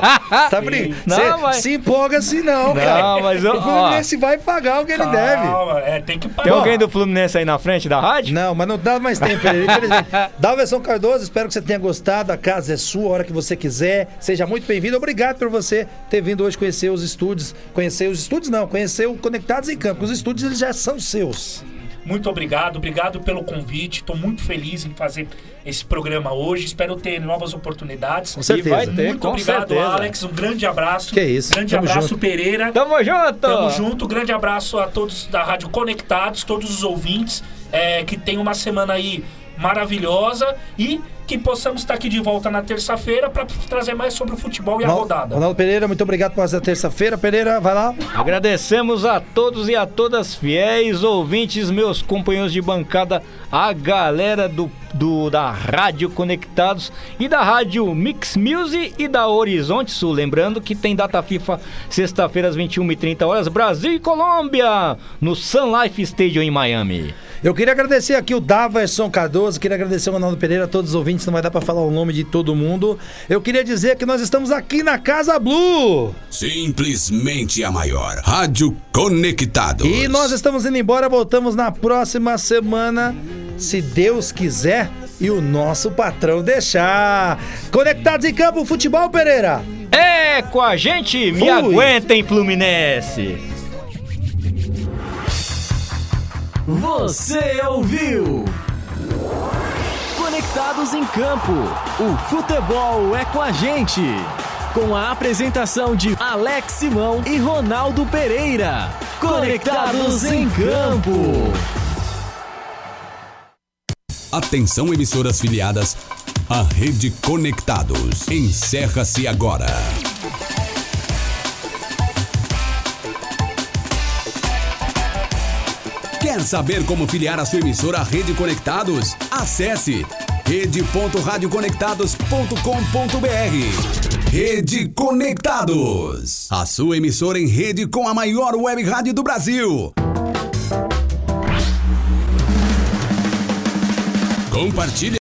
[laughs] tá brincando? Não, mas- se empolga assim não, cara. mas eu- o Fluminense vai pagar o que ele deve. É, tem que pagar. Tem alguém do Fluminense aí na frente da rádio? Não, mas não dá mais tempo. [laughs] Dalverson Cardoso, espero que você tenha gostado. A casa é sua, a hora que você quiser. Seja muito bem-vindo. Obrigado por você ter vindo hoje conhecer os estúdios. Conhecer os estúdios, não, conhecer o Conectados em Campo. Os estúdios eles já são seus. Muito obrigado, obrigado pelo convite. Estou muito feliz em fazer esse programa hoje. Espero ter novas oportunidades. Com certeza. vai ter, Muito com obrigado, certeza. Alex. Um grande abraço. Que isso, Grande tamo abraço, junto. Pereira. Tamo junto! Tamo junto. Grande abraço a todos da Rádio Conectados, todos os ouvintes. é, que tenham uma semana aí maravilhosa e que possamos estar aqui de volta na terça-feira para trazer mais sobre o futebol e a rodada. Ronaldo Pereira, muito obrigado por essa terça-feira. Pereira, vai lá. Agradecemos a todos e a todas fiéis ouvintes, meus companheiros de bancada, a galera do, do da Rádio Conectados e da Rádio Mix Music e da Horizonte Sul. Lembrando que tem data FIFA sexta-feira às 21h30 horas, Brasil e Colômbia, no Sun Life Stadium em Miami. Eu queria agradecer aqui o Daverson Cardoso, queria agradecer o Ronaldo Pereira, todos os ouvintes, não vai dar pra falar o nome de todo mundo. Eu queria dizer que nós estamos aqui na Casa Blue. Simplesmente a maior. Rádio Conectados. E nós estamos indo embora, voltamos na próxima semana, se Deus quiser e o nosso patrão deixar. Conectados em campo, futebol, Pereira. É com a gente, me Fui. aguentem, Fluminense! Você ouviu? Conectados em Campo. O futebol é com a gente. Com a apresentação de Alex Simão e Ronaldo Pereira. Conectados em Campo. Atenção, emissoras filiadas à Rede Conectados. Encerra-se agora. Quer saber como filiar a sua emissora à Rede Conectados? Acesse rede.radioconectados.com.br. Rede Conectados. A sua emissora em rede com a maior web rádio do Brasil. Compartilhe